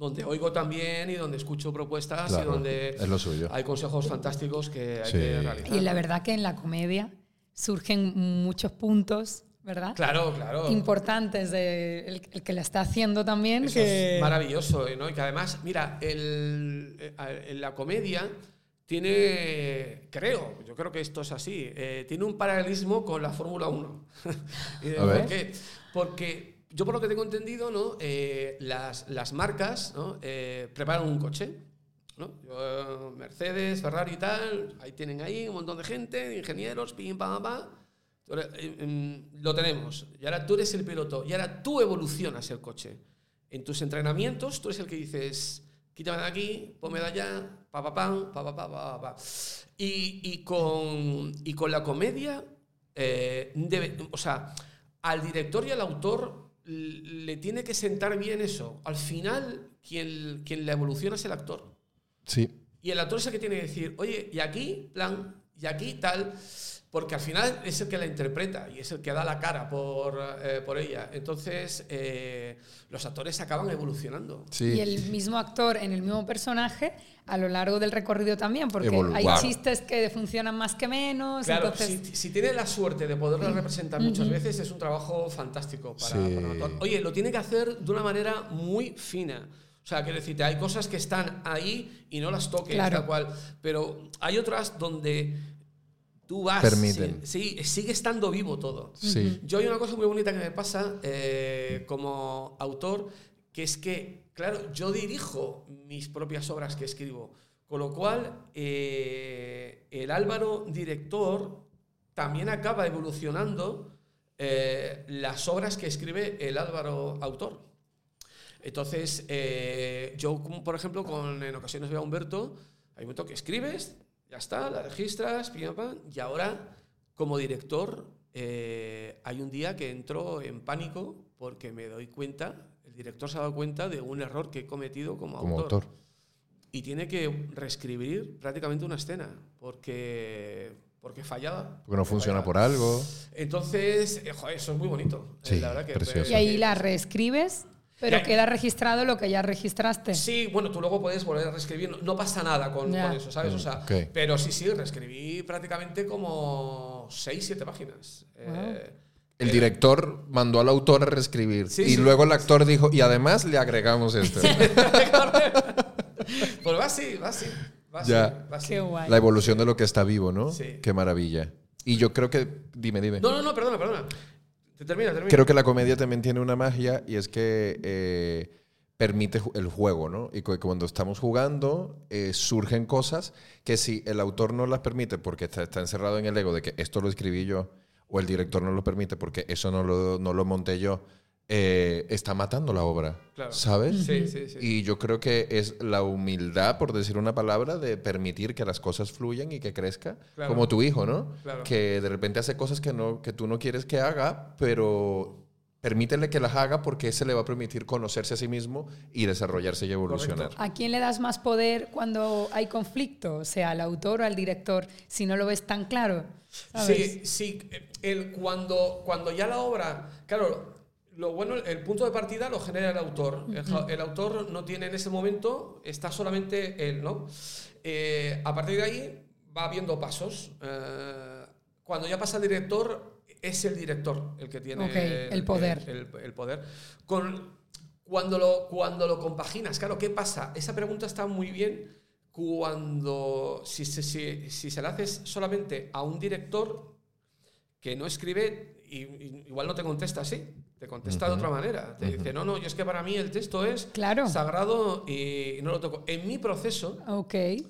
donde oigo también y donde escucho propuestas y donde hay consejos fantásticos que hay que realizar. Y la verdad que en la comedia surgen muchos puntos ¿verdad? Claro, claro. Importantes de el, que la está haciendo también. que... es maravilloso, ¿no? Y que además, mira, el, eh, en la comedia tiene, creo, yo creo que esto es así, eh, tiene un paralelismo con la Fórmula 1. ¿Por qué? Porque yo por lo que tengo entendido, ¿no? Eh, las, las, marcas ¿no? preparan un coche. ¿no? Mercedes, Ferrari y tal, ahí tienen ahí un montón de gente, ingenieros, pim, pam, pam eh, em, lo tenemos. Y ahora tú eres el piloto. Y ahora tú evolucionas el coche. En tus entrenamientos, tú eres el que dices, quítame de aquí, ponme de allá, pa, pa, pam. Y, y, con, y con la comedia, eh, debe, o sea, al director y al autor le tiene que sentar bien eso. Al final, quien, quien la evoluciona es el actor. Sí. Y el actor es el que tiene que decir, oye, y aquí, plan, y aquí, tal porque al final es el que la interpreta y es el que da la cara por, eh, por ella. Entonces, eh, los actores acaban evolucionando. Y el mismo actor en el mismo personaje a lo largo del recorrido también, porque hay chistes que funcionan más que menos. Claro, si, si, tiene la suerte de poderlo representar muchas veces, es un trabajo fantástico para, un actor. Oye, lo tiene que hacer de una manera muy fina. O sea, quiero decirte, hay cosas que están ahí y no las toques, tal cual. Pero hay otras donde Tú vas. Permiten. Sí, sigue estando vivo todo. Sí. Yo hay una cosa muy bonita que me pasa eh, como autor, que es que, claro, yo dirijo mis propias obras que escribo. Con lo cual, eh, el Álvaro director también acaba evolucionando eh, las obras que escribe el Álvaro autor. Entonces, yo, por ejemplo, con, en ocasiones veo a Humberto, hay un momento que escribes, ya está, la registras, y ahora, como director, eh, hay un día que entro en pánico porque me doy cuenta, el director se ha dado cuenta de un error que he cometido como, autor. Y tiene que reescribir prácticamente una escena porque porque fallaba. Porque no funciona por algo. Entonces, eh, eso es muy bonito. Sí, la verdad que, y ahí la reescribes pero queda registrado lo que ya registraste. Sí, bueno, tú luego puedes volver a reescribir. No, pasa nada con, eso, ¿sabes? O sea, Pero sí, sí, reescribí prácticamente como 6, 7 páginas. Eh, el eh, director mandó al autor a reescribir. y luego el actor dijo, y además le agregamos esto. pues va así, va así. Va ya. Qué guay. La evolución de lo que está vivo, ¿no? Sí. Qué maravilla. Y yo creo que. Dime, dime. No, no, no, perdona, perdona. Creo que la comedia también tiene una magia y es que eh, permite el juego, ¿no? Y cuando estamos jugando eh, surgen cosas que si el autor no las permite porque está, está, encerrado en el ego de que esto lo escribí yo o el director no lo permite porque eso no lo, no lo monté yo, eh, está matando la obra, ¿sabes? Sí, sí, sí. Y yo creo que es la humildad, por decir una palabra, de permitir que las cosas fluyan y que crezca, como tu hijo, ¿no? Que de repente hace cosas que, no, que tú no quieres que haga, pero permítele que las haga porque ese le va a permitir conocerse a sí mismo y desarrollarse y evolucionar. ¿A quién le das más poder cuando hay conflicto? O sea, al autor o al director, si no lo ves tan claro. Sí, sí. El, cuando, cuando ya la obra, claro, lo bueno, el punto de partida lo genera el autor. el, autor no tiene en ese momento, está solamente él, ¿no? Eh, a partir de ahí va habiendo pasos. Eh, cuando ya pasa el director, es el director el que tiene el, poder. El, poder. Con, cuando, lo, cuando lo compaginas, claro, ¿qué pasa? Esa pregunta está muy bien cuando, si, si, si, si se la haces solamente a un director que no escribe, y, igual no te contesta así, te contesta de otra manera. Te dice, no, no, yo es que para mí el texto es sagrado y no lo toco. En mi proceso okay.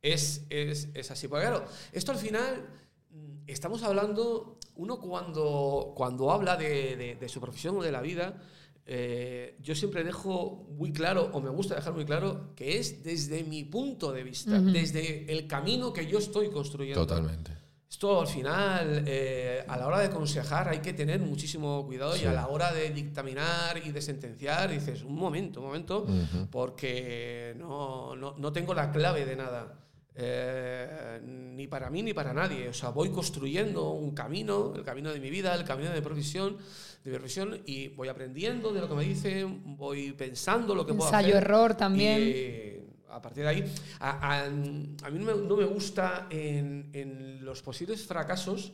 es, es, es, así. Porque claro, esto al final mm, estamos hablando, uno cuando, cuando habla de, de, su profesión o de la vida, eh, yo siempre dejo muy claro, o me gusta dejar muy claro, que es desde mi punto de vista, desde el camino que yo estoy construyendo. Totalmente. Esto al final, eh, a la hora de aconsejar hay que tener muchísimo cuidado y a la hora de dictaminar y de sentenciar dices, un momento, un momento, porque no, no, no, tengo la clave de nada. Eh, ni para mí ni para nadie. O sea, voy construyendo un camino, el camino de mi vida, el camino de profesión, de mi profesión, y voy aprendiendo de lo que me dicen, voy pensando lo que puedo hacer. Ensayo error también a partir de ahí, a, mí no me, gusta en, los posibles fracasos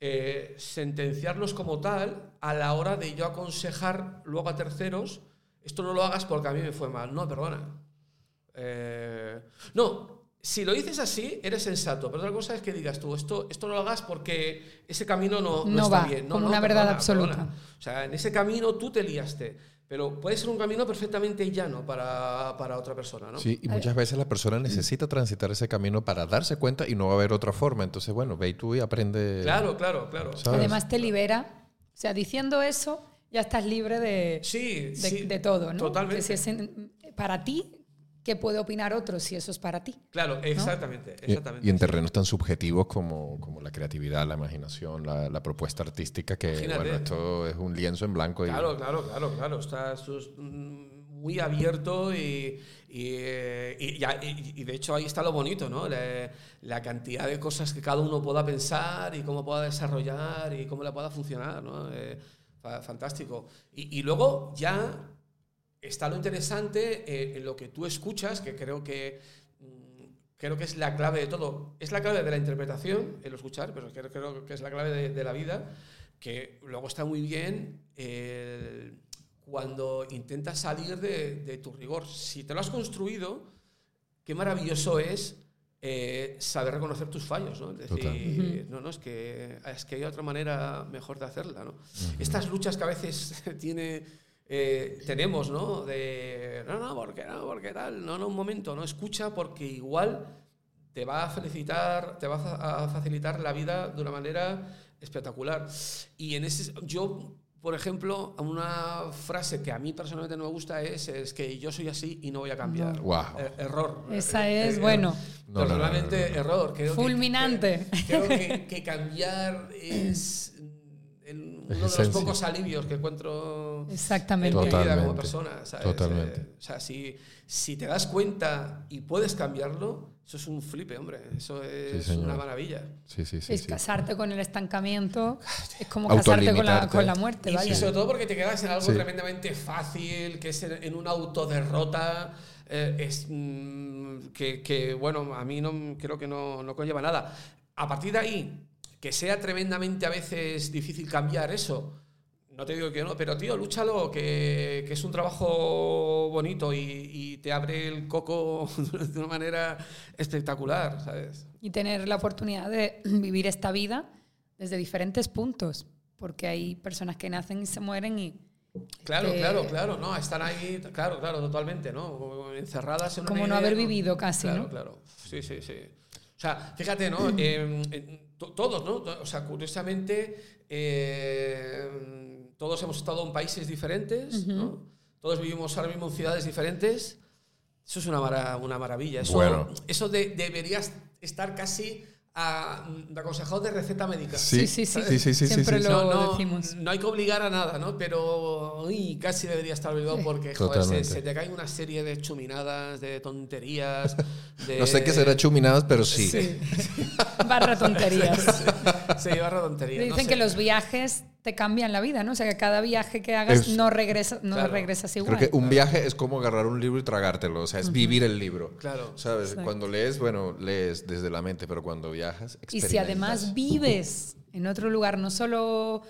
eh, sentenciarlos como tal a la hora de yo aconsejar luego a terceros, esto no lo hagas porque a mí me fue mal. No, perdona. Eh, no, si lo dices así, eres sensato, pero otra cosa es que digas tú, esto, esto no lo hagas porque ese camino no, no, está bien. No, como una verdad absoluta. O sea, en ese camino tú te liaste. Pero puede ser un camino perfectamente llano para, para otra persona, ¿no? Sí, y muchas veces la persona necesita transitar ese camino para darse cuenta y no va a haber otra forma. Entonces, bueno, ve tú y aprende. Claro, claro, claro. Además te libera. O sea, diciendo eso, ya estás libre de, sí, de, de todo, ¿no? Totalmente. si es para ti ¿Qué puede opinar otro si eso es para ti? Claro, exactamente. exactamente y, en terrenos tan subjetivos como, como la creatividad, la imaginación, la, la propuesta artística, que bueno, esto es un lienzo en blanco. Claro, claro, claro, claro. Estás muy abierto y, y, y, de hecho ahí está lo bonito, ¿no? La, la, cantidad de cosas que cada uno pueda pensar y cómo pueda desarrollar y cómo le pueda funcionar, ¿no? Eh, fantástico. y luego ya está lo interesante eh, en lo que tú escuchas, que creo que, mm, creo que es la clave de todo. Es la clave de la interpretación, el escuchar, pero creo, que es la clave de, la vida, que luego está muy bien cuando intentas salir de, tu rigor. Si te lo has construido, qué maravilloso es eh, saber reconocer tus fallos, ¿no? Es decir, no, no, es que, es que hay otra manera mejor de hacerla, ¿no? Estas luchas que a veces tiene eh, tenemos, ¿no? De, no, no, porque no, porque tal, no, no, un momento, no, escucha porque igual te va a felicitar, te va a facilitar la vida de una manera espectacular. Y en ese, yo, por ejemplo, una frase que a mí personalmente no me gusta es, es que yo soy así y no voy a cambiar. Er, error. Esa eh, es, eh, bueno. personalmente, error. Fulminante. creo que cambiar es uno de los pocos alivios que encuentro Exactamente. en mi vida como persona. Totalmente. Eh, o sea, si, si te das cuenta y puedes cambiarlo, eso es un flipe, hombre. Eso es una maravilla. Sí, sí, sí, es casarte con el estancamiento. Es como casarte con la, con la muerte. Y, sobre todo porque te quedas en algo tremendamente fácil, que es en, una autoderrota. Eh, es, mm, que, que, bueno, a mí no, creo que no, no conlleva nada. A partir de ahí, que sea tremendamente a veces difícil cambiar eso. No te digo que no, pero tío, lúchalo, que, que es un trabajo bonito y, te abre el coco de una manera espectacular, ¿sabes? Y tener la oportunidad de vivir esta vida desde diferentes puntos, porque hay personas que nacen y se mueren y... Claro, claro, claro, no, están ahí, claro, claro, totalmente, ¿no? Encerradas en una Como no haber vivido casi, claro, ¿no? Claro, sí, sí, sí. O sea, fíjate, ¿no? todos, ¿no? O sea, curiosamente, eh, todos hemos estado en países diferentes, ¿no? Todos vivimos ahora mismo en ciudades diferentes. Eso es una, una maravilla. Eso, eso debería estar casi a, aconsejado de receta médica. Sí, sí, sí. sí, sí, Siempre lo no, decimos. No hay que obligar a nada, ¿no? Pero uy, casi debería estar obligado porque joder, se, te caen una serie de chuminadas, de tonterías. No sé qué será chuminadas, pero sí. barra tonterías. sí, barra tonterías. Dicen que los viajes te cambian la vida, ¿no? O sea, que cada viaje que hagas no, regresa, no regresas igual. Creo que un viaje es como agarrar un libro y tragártelo, o sea, es vivir el libro. Claro. ¿Sabes? Cuando lees, bueno, lees desde la mente, pero cuando viajas, Y si además vives en otro lugar, no solo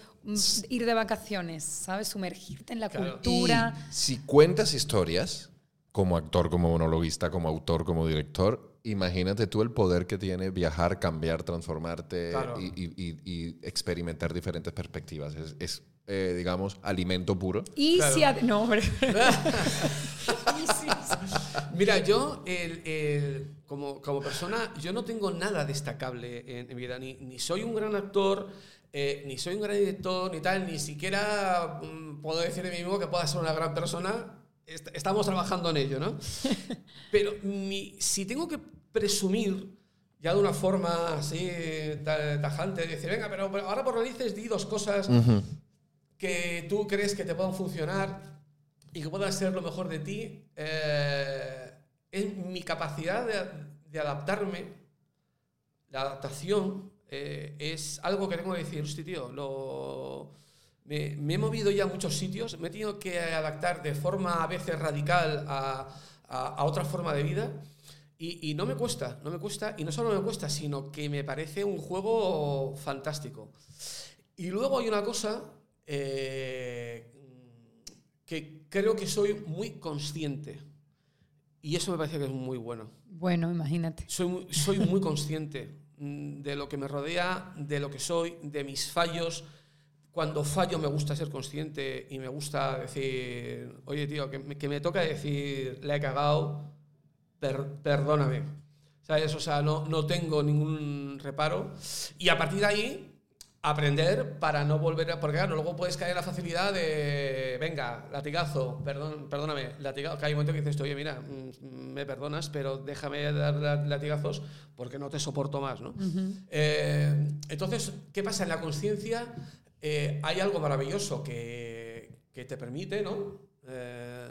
ir de vacaciones, ¿sabes? Sumergirte en la cultura. si cuentas historias, como actor, como monologuista, como autor, como director, imagínate tú el poder que tiene viajar, cambiar, transformarte y, experimentar diferentes perspectivas. Es, eh, digamos, alimento puro. Y si... No, hombre. Mira, yo como, como, persona, yo no tengo nada destacable en, mi vida. Ni, ni, soy un gran actor, eh, ni soy un gran director, ni tal, ni siquiera mm, puedo decir de mí mismo que pueda ser una gran persona estamos trabajando en ello, ¿no? Pero si tengo que presumir, ya de una forma así tajante, dice, venga, pero, ahora por narices di dos cosas que tú crees que te puedan funcionar y que puedan ser lo mejor de ti. Eh, es mi capacidad de, adaptarme, la adaptación eh, es algo que tengo que decir, hostia, tío, lo, me, he movido ya a muchos sitios, me he tenido que adaptar de forma a veces radical a, a otra forma de vida y, no me cuesta, no me cuesta, y no solo me cuesta, sino que me parece un juego fantástico. Y luego hay una cosa eh, que creo que soy muy consciente. Y eso me parece que es muy bueno. Bueno, imagínate. Soy muy, soy muy consciente de lo que me rodea, de lo que soy, de mis fallos. Cuando fallo me gusta ser consciente y me gusta decir, oye tío, que me, que me toca decir, le he cagado, perdóname. ¿Sabes? O sea, no, no tengo ningún reparo. Y a partir de ahí, aprender para no volver a. Porque claro, luego puedes caer en la facilidad de. Venga, latigazo, perdón, perdóname, latigazo. Que hay un momento que dices, oye, mira, mm, me perdonas, pero déjame dar latigazos porque no te soporto más, ¿no? Eh, entonces, ¿qué pasa? En la conciencia eh, hay algo maravilloso que, que te permite, ¿no? Eh,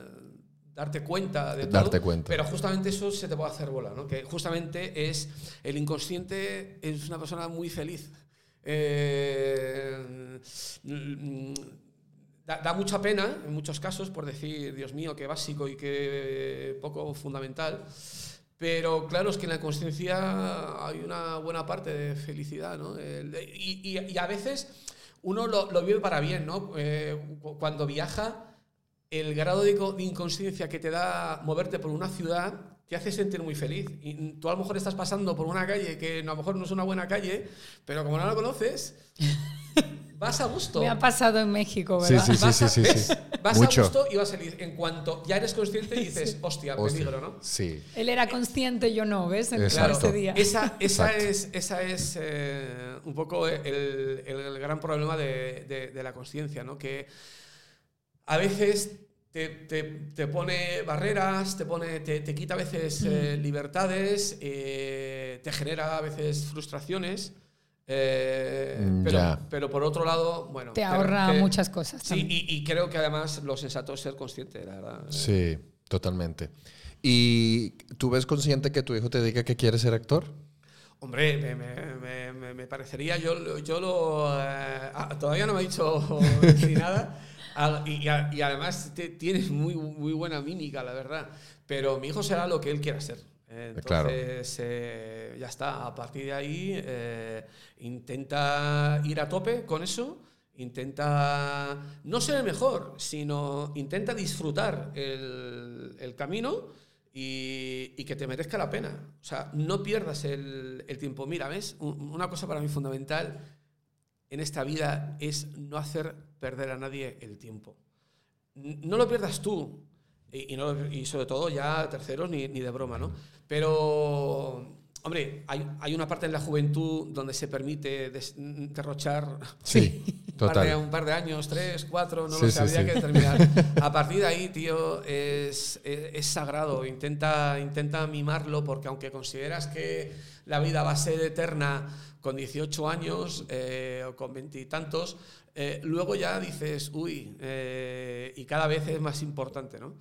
darte cuenta de darte todo, cuenta. pero justamente eso se te puede hacer bola, ¿no? Que justamente es el inconsciente es una persona muy feliz. Eh, da, mucha pena en muchos casos por decir, Dios mío, qué básico y qué poco fundamental. Pero claro, es que en la consciencia hay una buena parte de felicidad, ¿no? y, y, a veces uno lo, lo vive para bien, ¿no? Eh, cuando viaja el grado de, inconsciencia que te da moverte por una ciudad te hace sentir muy feliz. Y tú a lo mejor estás pasando por una calle que a lo mejor no es una buena calle, pero como no la conoces, vas a gusto. Me ha pasado en México, ¿verdad? Sí, sí, sí, sí, Vas a gusto y vas a salir. En cuanto ya eres consciente y dices, hostia, peligro, ¿no? Sí. Él era consciente, yo no, ¿ves? En ese día. Esa, esa es, esa es eh, un poco el, el, gran problema de, de, de la conciencia, ¿no? Que a veces te, te, te, pone barreras, te, pone, te, te quita a veces eh, mm. libertades, eh, te genera a veces frustraciones. Eh, mm, pero, pero, por otro lado, bueno. Te ahorra muchas cosas. Sí, y, y, creo que además lo sensato es ser consciente, la verdad. Sí, totalmente. ¿Y tú ves consciente que tu hijo te diga que quiere ser actor? Hombre, me, me, me, me parecería, yo, yo lo. Ah, todavía no me ha dicho ni nada. Y, además tienes muy, muy buena mímica, la verdad. Pero mi hijo será lo que él quiera ser. Entonces, eh, ya está. A partir de ahí, eh, intenta ir a tope con eso. Intenta no ser el mejor, sino intenta disfrutar el, camino y, que te merezca la pena. O sea, no pierdas el, el tiempo. Mira, ¿ves? Una cosa para mí fundamental en esta vida es no hacer perder a nadie el tiempo. No lo pierdas tú, y, sobre todo ya terceros ni, ni, de broma, ¿no? Pero, hombre, hay, hay, una parte en la juventud donde se permite derrochar sí, un, par de, un, par de, años, tres, cuatro, no lo sé, habría que determinar. A partir de ahí, tío, es, es, es, sagrado. Intenta, intenta mimarlo porque aunque consideras que la vida va a ser eterna con 18 años eh, o con veintitantos, eh, luego ya dices, uy, eh, y cada vez es más importante, ¿no?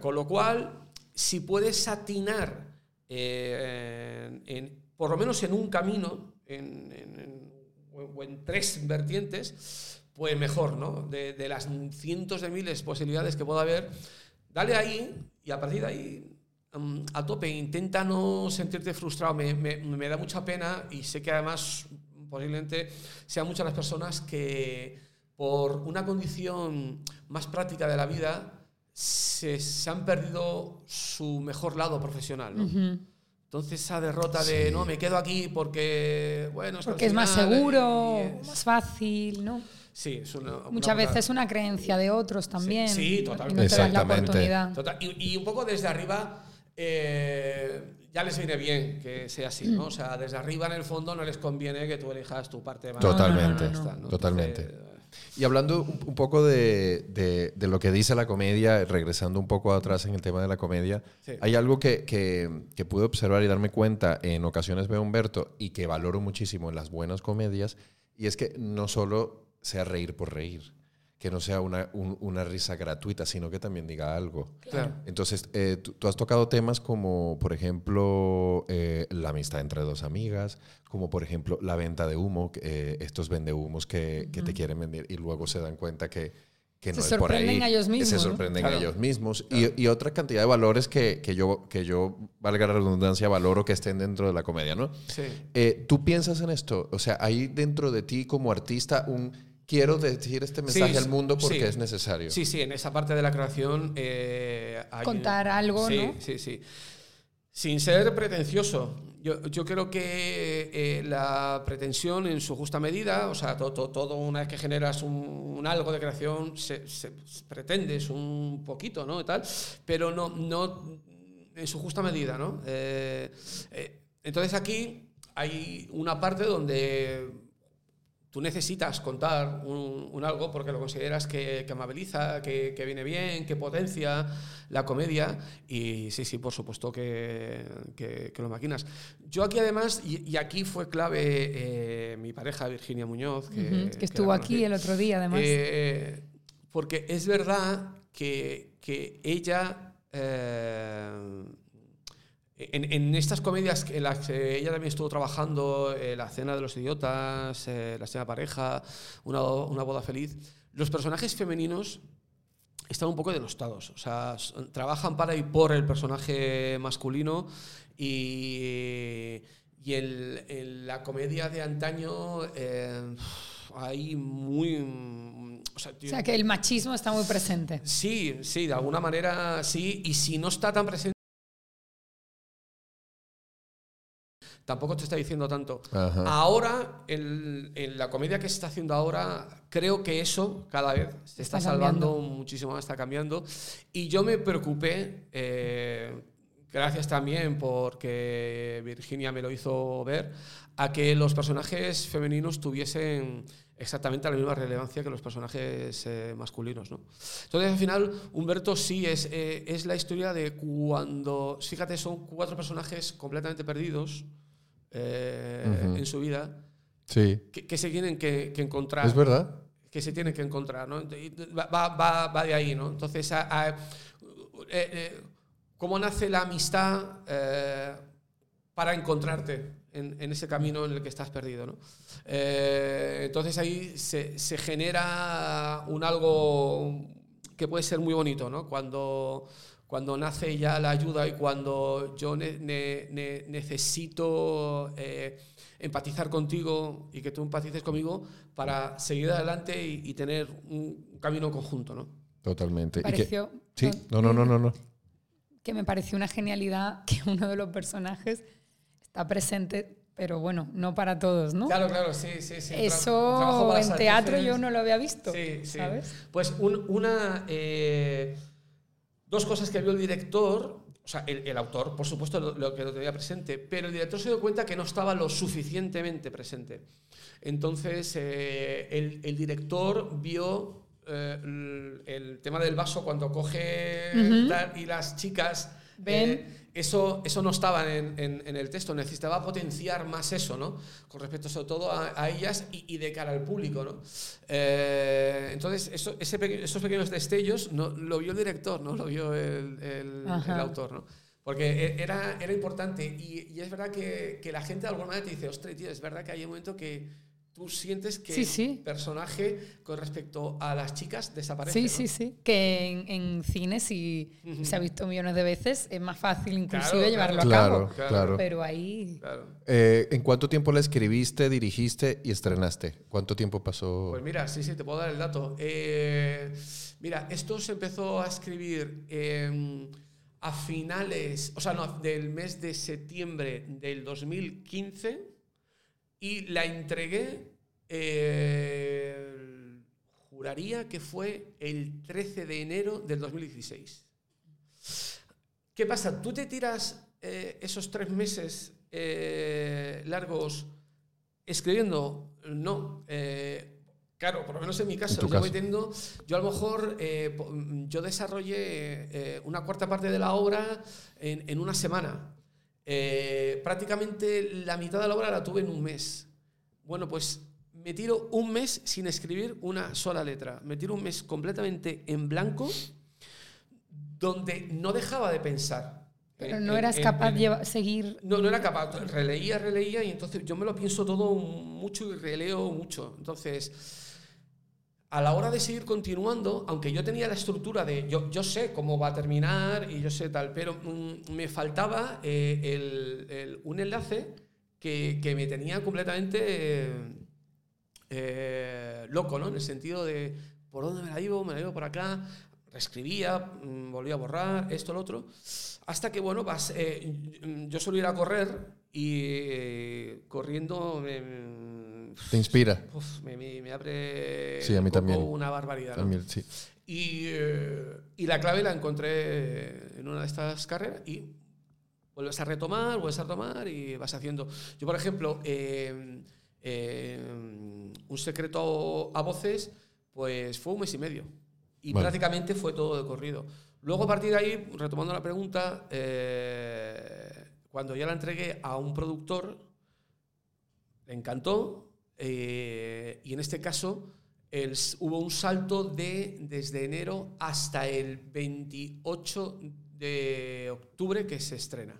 Con lo cual, si puedes atinar, en, por lo menos en un camino, en, o en tres vertientes, pues mejor, ¿no? De, de, las cientos de miles de posibilidades que pueda haber, dale ahí y a partir de ahí a tope, intenta no sentirte frustrado, me, me, da mucha pena y sé que además posiblemente sean muchas las personas que por una condición más práctica de la vida se, se han perdido su mejor lado profesional. Entonces esa derrota de no, me quedo aquí porque, bueno, es porque es más seguro, más fácil, ¿no? Sí, es una, Muchas veces es una creencia de otros también. Sí, totalmente. Exactamente. Y, y, un poco desde arriba eh, ya les viene bien que sea así, ¿no? O sea, desde arriba en el fondo no les conviene que tú elijas tu parte más. Totalmente, totalmente. Y hablando un, poco de, lo que dice la comedia, regresando un poco atrás en el tema de la comedia, hay algo que, que, pude observar y darme cuenta en ocasiones veo Humberto y que valoro muchísimo en las buenas comedias, y es que no solo sea reír por reír que no sea una, una, risa gratuita, sino que también diga algo. Entonces, eh, tú, has tocado temas como, por ejemplo, eh, la amistad entre dos amigas, como por ejemplo la venta de humo, eh, estos vendehumos que, que te quieren vender y luego se dan cuenta que, que no es por ahí. A ellos mismos, se sorprenden a ellos mismos. Y, y, otra cantidad de valores que, que, yo, que yo, valga la redundancia, valoro que estén dentro de la comedia, ¿no? Sí. ¿Tú piensas en esto? O sea, hay dentro de ti como artista un quiero decir este mensaje al mundo porque es necesario. Sí, sí, en esa parte de la creación. Eh, Contar algo, sí, Sí, sí. Sin ser pretencioso. Yo, yo creo que eh, la pretensión en su justa medida, o sea, todo, todo, una vez que generas un, algo de creación, se, pretendes un poquito, ¿no? Y tal, pero no, no en su justa medida, ¿no? Eh, entonces aquí hay una parte donde tú necesitas contar un, algo porque lo consideras que, amabiliza, que, viene bien, que potencia la comedia y sí, sí, por supuesto que, lo maquinas. Yo aquí además, y, aquí fue clave eh, mi pareja Virginia Muñoz, que, estuvo aquí el otro día además. Eh, porque es verdad que, ella... Eh, en, estas comedias en las que ella también estuvo trabajando, eh, La cena de los idiotas, eh, La cena pareja, una, boda feliz, los personajes femeninos están un poco denostados. O sea, trabajan para y por el personaje masculino y, y en, la comedia de antaño eh, hay muy... O sea, o sea, que el machismo está muy presente. Sí, sí, de alguna manera sí. Y si no está tan presente, tampoco te está diciendo tanto. Ahora, en, la comedia que se está haciendo ahora, creo que eso cada vez se está, salvando muchísimo más, está cambiando. Y yo me preocupé, eh, gracias también porque Virginia me lo hizo ver, a que los personajes femeninos tuviesen exactamente la misma relevancia que los personajes eh, masculinos. ¿no? Entonces, al final, Humberto sí es, eh, es la historia de cuando, fíjate, son cuatro personajes completamente perdidos, eh, en su vida sí. que, se tienen que, encontrar. Es verdad. Que se tienen que encontrar, ¿no? Va, va, va de ahí, ¿no? Entonces, eh, eh, ¿cómo nace la amistad para encontrarte en, en, ese camino en el que estás perdido, ¿no? entonces ahí se, se genera un algo que puede ser muy bonito, ¿no? Cuando cuando nace ya la ayuda y cuando yo necesito eh, empatizar contigo y que tú empatices conmigo para seguir adelante y, tener un camino conjunto, ¿no? Totalmente. Pareció, sí, no, no, no, no, no. Que me pareció una genialidad que uno de los personajes está presente pero bueno, no para todos, ¿no? Claro, claro, sí, sí, sí. Eso en teatro yo no lo había visto, sí, sí. ¿sabes? Pues una... Eh, Dos cosas que vio el director, o sea, el, autor, por supuesto, lo, que lo tenía presente, pero el director se dio cuenta que no estaba lo suficientemente presente. Entonces, eh, el, director vio eh, el, tema del vaso cuando coge y las chicas ven. Eh, eso, eso no estaba en, en, el texto, necesitaba potenciar más eso, ¿no? Con respecto sobre todo a, ellas y, de cara al público, ¿no? Eh, entonces, eso, ese esos pequeños destellos no, lo vio el director, ¿no? Lo vio el, el, autor, ¿no? Porque e, era, era importante y, y es verdad que, que, la gente de alguna manera te dice, ostras, tío, es verdad que hay un momento que tú sientes que el personaje con respecto a las chicas desaparece. Sí, sí, sí. Que en, cine, si se ha visto millones de veces, es más fácil inclusive llevarlo a cabo. Claro, Pero ahí... Eh, ¿En cuánto tiempo la escribiste, dirigiste y estrenaste? ¿Cuánto tiempo pasó? Pues mira, sí, sí, te puedo dar el dato. Eh, mira, esto se empezó a escribir a finales, o sea, no, del mes de septiembre del 2015 y la entregué, eh, juraría que fue el 13 de enero del 2016. ¿Qué pasa? ¿Tú te tiras eh, esos tres meses eh, largos escribiendo? No. Claro, por lo menos en mi caso, En yo caso. voy teniendo, yo a lo mejor, eh, yo desarrollé eh, una cuarta parte de la obra en, en una semana. Eh, prácticamente la mitad de la obra la tuve en un mes. Bueno, pues me tiro un mes sin escribir una sola letra. Me tiro un mes completamente en blanco, donde no dejaba de pensar. Pero En- no eras en- capaz de seguir. no, no era capaz. Releía, releía y entonces yo me lo pienso todo mucho y releo mucho. Entonces, a la hora de seguir continuando, aunque yo tenía la estructura de yo, yo sé cómo va a terminar y yo sé tal, pero mm, me faltaba eh, el- el- un enlace que, que me tenía completamente eh, eh, loco, ¿no? En el sentido de por dónde me la llevo, me la llevo por acá, reescribía, mm, volvía a borrar, esto, lo otro. Hasta que, bueno, vas, eh, yo suelo ir a correr y eh, corriendo me, ¿Te inspira? uf, me- me- me abre Sí, a mí también. una barbaridad. ¿no? También, sí. Y, eh, y la clave la encontré en una de estas carreras y vuelves a retomar, vuelves a retomar y vas haciendo. Yo, por ejemplo, eh, eh, un secreto a voces, pues fue un mes y medio. Y Vale. prácticamente fue todo de corrido. Luego, a partir de ahí, retomando la pregunta, eh, cuando ya la entregué a un productor, le encantó eh, y en este caso el hubo un salto de desde enero hasta el 28 de octubre que se estrena.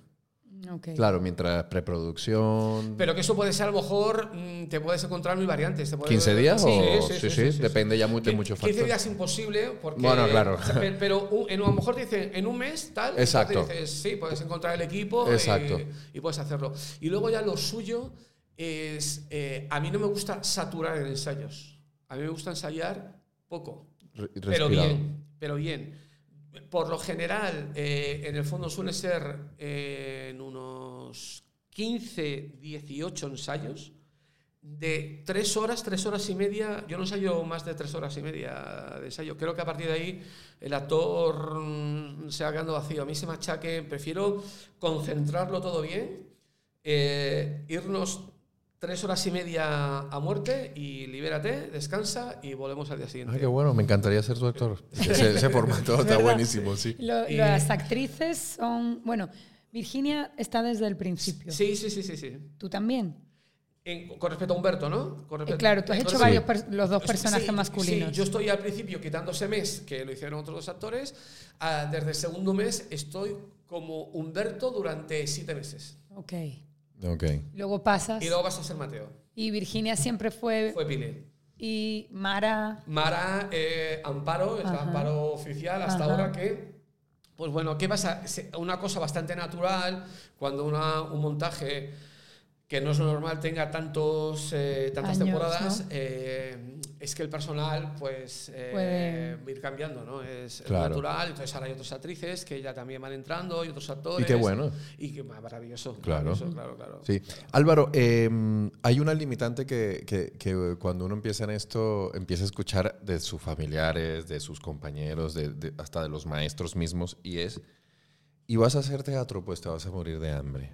Claro, mientras preproducción. Pero que eso puede ser a lo mejor, mm, te puedes encontrar mil variantes. te puede- ¿15 días Sí, o- sí, sí, sí, depende ya mu- de muchos 15 factores. días imposible porque... Bueno, claro. pero en, a lo mejor te dicen en un mes tal, Exacto. dices, sí, puedes encontrar el equipo Exacto. eh, y puedes hacerlo. Y luego ya lo suyo es, eh, a mí no me gusta saturar en ensayos. A mí me gusta ensayar poco. Re- Pero bien, pero bien. Por lo general, eh, en el fondo suele ser eh, en unos 15, 18 ensayos de tres horas, tres horas y media. Yo no ensayo más de tres horas y media de ensayo. Creo que a partir de ahí el actor se va quedando vacío. A mí se me achaque, prefiero concentrarlo todo bien, eh, irnos tres horas y media a muerte y libérate, descansa y volvemos al día siguiente. Ay, qué bueno, me encantaría ser tu actor. Ese, ese formato está ¿Verdad? buenísimo, sí. Lo- Y- Las actrices son. Bueno, Virginia está desde el principio. Sí, sí, sí, sí, sí. Tú también. En- con respecto a Humberto, ¿no? Con Eh, respecto- claro, tú has hecho varios pers- los dos Sí, personajes sí, masculinos. Sí, yo estoy al principio quitando ese mes, que lo hicieron otros dos actores. ah, desde el segundo mes estoy como Humberto durante siete meses. Ok. Ok. Luego pasas. Y luego vas a ser Mateo. Y Virginia siempre fue. Fue Pile. Y Mara. Mara eh, Amparo, es la. Amparo oficial hasta Ajá. ahora que... Pues bueno, ¿qué pasa? Una cosa bastante natural cuando una- un montaje que no es lo normal tenga tantos, eh, tantas Años, temporadas, ¿no? eh, es que el personal pues eh, Puede- ir cambiando, ¿no? Es, Claro. natural, entonces ahora hay otras actrices que ya también van entrando y otros actores. Y qué bueno. Y qué maravilloso. Claro. maravilloso, claro, claro. Sí. Álvaro, eh, hay una limitante que, que- que cuando uno empieza en esto, empieza a escuchar de sus familiares, de sus compañeros, de- de- hasta de los maestros mismos, y es, y vas a hacer teatro, pues te vas a morir de hambre.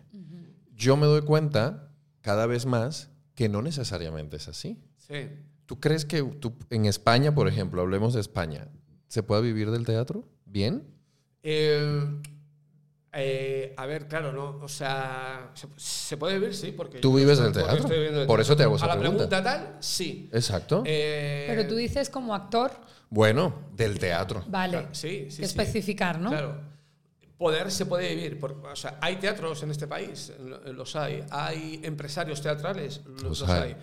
Yo me doy cuenta cada vez más que no necesariamente es así. Sí. ¿Tú crees que tú, en España, por ejemplo, hablemos de España, ¿se puede vivir del teatro? ¿Bien? Eh, eh, a ver, claro, ¿no? O sea, se, se puede vivir, sí, porque... ¿Tú vives estoy- del teatro? estoy viviendo del Por eso te hago esa A la pregunta. pregunta tal, sí. Exacto. Eh, Pero tú dices como actor. bueno, del teatro. Vale. claro, sí, sí, sí. Especificar, ¿no? Claro. Poder se puede vivir. por- o sea, hay teatros en este país, lo- los hay. Hay empresarios teatrales, los hay. hay.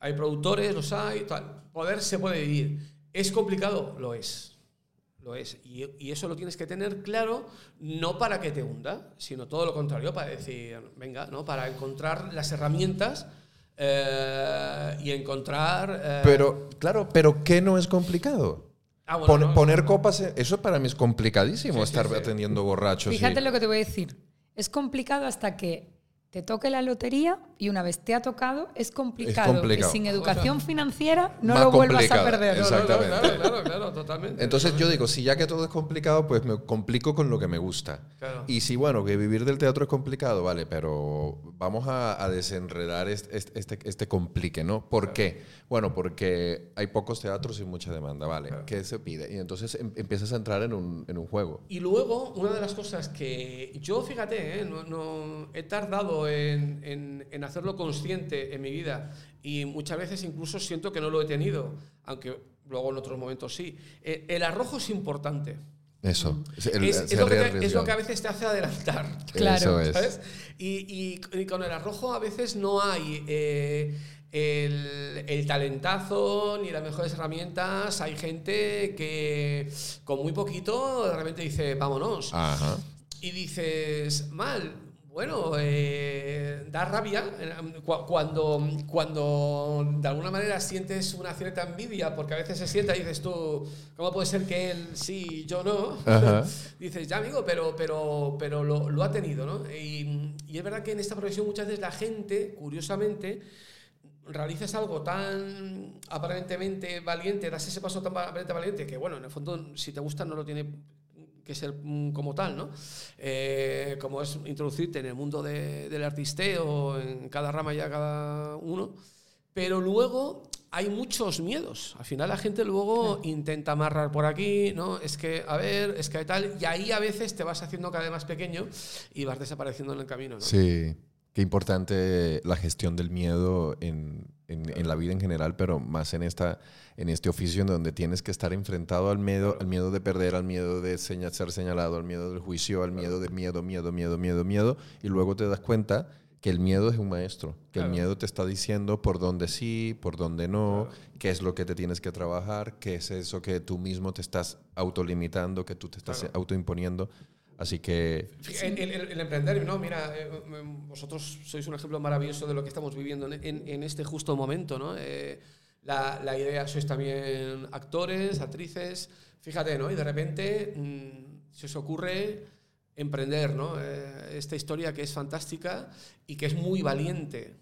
Hay productores, los hay. Tal. Poder se puede vivir. ¿Es complicado? Lo es. Lo es. Y, y eso lo tienes que tener claro, no para que te hunda, sino todo lo contrario, para decir, venga, ¿no? Para encontrar las herramientas eh, y encontrar. eh, Pero, claro, pero ¿qué no es complicado? ah, bueno, Pon- no, poner no. copas, en- eso para mí es complicadísimo, Sí, estar sí. atendiendo borrachos. y- Fíjate lo que te voy a decir. Es complicado hasta que te toque la lotería y una vez te ha tocado, es complicado, complicado. que sin educación financiera no Más lo vuelvas a complicado. perder. No, no, no, Exactamente. claro, claro, claro, totalmente. Entonces yo digo, si ya que todo es complicado, pues me complico con lo que me gusta. Claro. Y si, bueno, que vivir del teatro es complicado, vale, pero vamos a, a desenredar este, este, este complique, ¿no? ¿Por qué? Bueno, porque hay pocos teatros y mucha demanda, ¿vale? ¿Qué se pide? Y entonces em- empiezas a entrar en un, en un juego. Y luego, una de las cosas que yo, fíjate, ¿eh? no, no- he tardado en, en- en hacerlo consciente en mi vida y muchas veces incluso siento que no lo he tenido, aunque luego en otros momentos sí. Eh, el arrojo es importante. Eso. El- es, es lo que te- es lo que a veces te hace adelantar. Claro. Eso es. ¿sabes? Y, y- y con el arrojo a veces no hay eh, el, el talentazo ni las mejores herramientas. Hay gente que con muy poquito de repente dice, vámonos. Ajá. Y dices, mal, bueno, eh, da rabia eh, cu- cuando, cuando de alguna manera sientes una cierta envidia, porque a veces se sienta y dices tú, ¿cómo puede ser que él sí y yo no? Ajá. dices, ya amigo, pero, pero, pero lo, lo ha tenido, ¿no? Y, y es verdad que en esta profesión muchas veces la gente, curiosamente, realizas algo tan aparentemente valiente, das ese paso tan aparentemente valiente, que bueno, en el fondo, si te gusta, no lo tiene que ser mm, como tal, ¿no? Eh, como es introducirte en el mundo de- del artisteo, en cada rama ya cada uno, pero luego hay muchos miedos. Al final la gente luego intenta amarrar por aquí, ¿no? Es que, a ver, es que hay tal, y ahí a veces te vas haciendo cada vez más pequeño y vas desapareciendo en el camino, ¿no? Sí, qué importante la gestión del miedo en, en- en la vida en general, pero más en, esta, en este oficio en donde tienes que estar enfrentado al miedo, al miedo de perder, al miedo de seña- ser señalado, al miedo del juicio, al miedo de miedo, miedo, miedo, miedo, miedo, y luego te das cuenta que el miedo es un maestro, que el miedo te está diciendo por dónde sí, por dónde no, qué es lo que te tienes que trabajar, qué es eso que tú mismo te estás autolimitando, que tú te estás Claro. autoimponiendo. Así que El, el- emprender, no, mira, eh, eh, vosotros sois un ejemplo maravilloso de lo que estamos viviendo en, en- en este justo momento, ¿no? Eh, la, la idea, sois también actores, actrices, fíjate, ¿no? Y de repente mm, se os ocurre emprender, ¿no? Eh, esta historia que es fantástica y que es muy valiente,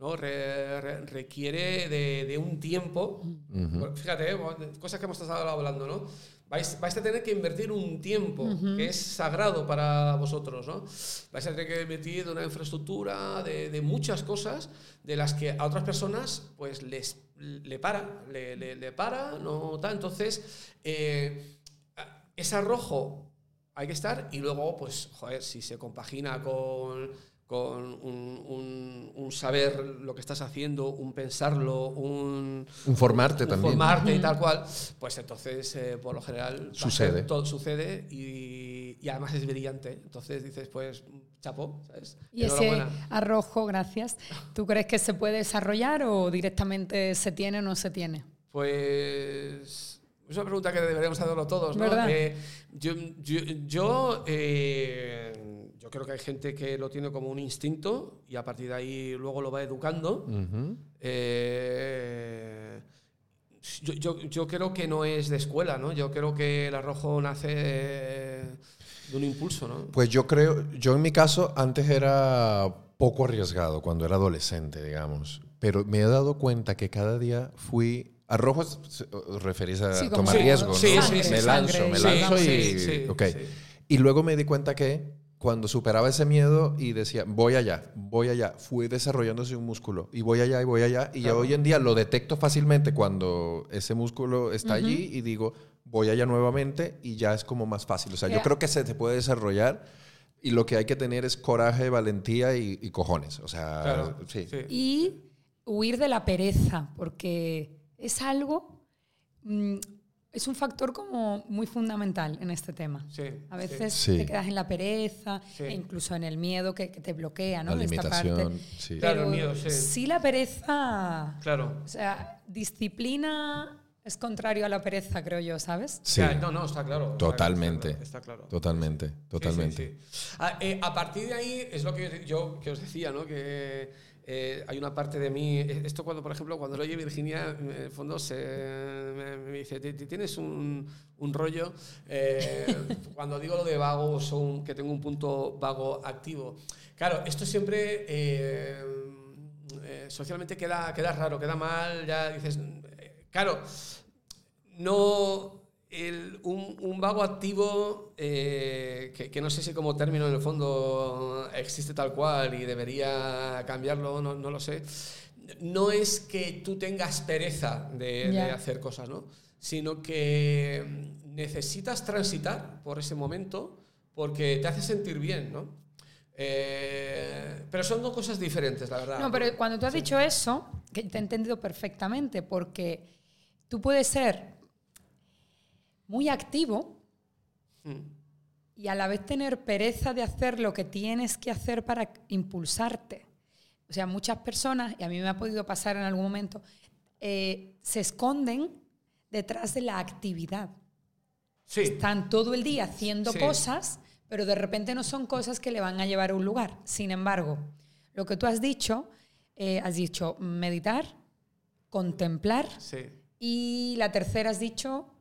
¿no? Re- re- requiere de, de un tiempo. Ujú. Fíjate, eh, cosas que hemos estado hablando, ¿no? Vais, vais a tener que invertir un tiempo que es sagrado para vosotros, ¿no? Vais a tener que invertir una infraestructura, de, de muchas cosas, de las que a otras personas, pues, les le para, le, le- le para, no tal. Entonces, eh, ese arrojo hay que estar y luego, pues, joder, si se compagina con, con un, un- un saber lo que estás haciendo, un pensarlo, un, Un formarte un también. formarte y tal cual, pues entonces, eh, por lo general, Sucede. ser- todo sucede y, y además es brillante. Entonces dices, pues, chapo, ¿sabes? Y ese arrojo, gracias, ¿tú crees que se puede desarrollar o directamente se tiene o no se tiene? Pues es una pregunta que deberíamos hacerlo todos, ¿no? ¿Verdad? Eh, yo, yo, yo, eh, yo creo que hay gente que lo tiene como un instinto y a partir de ahí luego lo va educando. Ujú. Eh, yo, yo- yo creo que no es de escuela, ¿no? Yo creo que el arrojo nace de un impulso, ¿no? Pues yo creo, yo en mi caso antes era poco arriesgado cuando era adolescente, digamos, pero me he dado cuenta que cada día fui arrojo os referís a Sí, tomar Sí, riesgo, ¿no? sí, sí, sí, me lanzo, sangre, me sí, lanzo y sí, sí, ok. sí. Y luego me di cuenta que cuando superaba ese miedo y decía, voy allá, voy allá, fui desarrollándose un músculo y voy allá y voy allá y ya hoy en día lo detecto fácilmente cuando ese músculo está allí y digo, voy allá nuevamente y ya es como más fácil. O sea, yo creo que se te puede desarrollar y lo que hay que tener es coraje, valentía y, y cojones. O sea, Claro, sí. sí. Y huir de la pereza, porque es algo, mm, es un factor como muy fundamental en este tema. Sí, A veces Sí. te quedas en la pereza, Sí. e incluso en el miedo que, que te bloquea, ¿no? La Esta parte. sí. Claro, el Pero miedo, sí. sí la pereza, Claro. o sea, disciplina es contrario a la pereza, creo yo, ¿sabes? Sí. Ya, no, no, está claro. está Totalmente. claro, Está claro. Totalmente, totalmente. sí, sí. A, eh, a partir de ahí es lo que yo que os decía, ¿no? Que eh, hay una parte de mí, eh, esto cuando, por ejemplo, cuando lo oye Virginia, en el fondo se, me, me dice, "Ti- ti tienes un, un rollo, eh, cuando digo lo de vago, son, que tengo un punto vago activo. Claro, esto siempre eh, socialmente queda, queda raro, queda mal, ya dices, claro, no... el- un, un vago activo, eh, que, que no sé si como término en el fondo existe tal cual y debería cambiarlo, no, no lo sé, no es que tú tengas pereza de, hacer cosas, ¿no? sino que necesitas transitar por ese momento porque te hace sentir bien, ¿no? Eh, pero son dos cosas diferentes, la verdad. No, pero cuando tú has dicho eso, que te he entendido perfectamente, porque tú puedes ser muy activo Mm. y a la vez tener pereza de hacer lo que tienes que hacer para impulsarte. O sea, muchas personas, y a mí me ha podido pasar en algún momento, eh, se esconden detrás de la actividad. Sí, Están todo el día haciendo Sí. cosas, pero de repente no son cosas que le van a llevar a un lugar. Sin embargo, lo que tú has dicho, eh, has dicho meditar, contemplar sí. y la tercera has dicho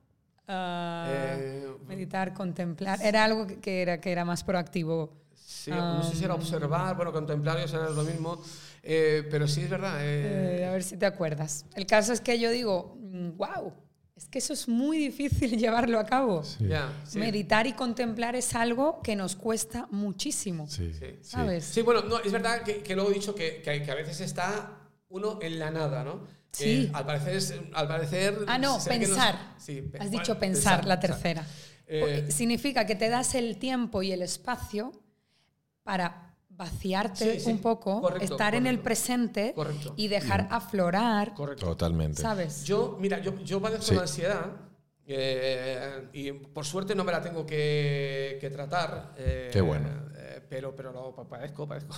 ah, Eh, meditar, contemplar. Era algo que- era, que era más proactivo. Sí, no sé si era observar, bueno, contemplar, eso era lo mismo, eh, pero sí es verdad. eh, Eh, a ver si te acuerdas. El caso es que yo digo, wow, es que eso es muy difícil llevarlo a cabo. Sí. ya, sí. Meditar y contemplar es algo que nos cuesta muchísimo. Sí, Sí. sí. ¿Sabes? Sí, bueno, no, es verdad que, que luego he dicho que, que- que a veces está uno en la nada, ¿no? Sí. al parecer, es- al parecer Ah, no, pensar. sí, Has bueno, dicho pensar, la pensar. tercera. Eh, Significa que te das el tiempo y el espacio para vaciarte Sí, sí, un poco, correcto, estar en el presente correcto. y dejar aflorar, Correcto. Totalmente. ¿sabes? Yo, mira, yo, yo padezco Sí. de ansiedad eh, y por suerte no me la tengo que, que tratar. eh, Qué bueno. eh, pero, pero lo pa- padezco, padezco.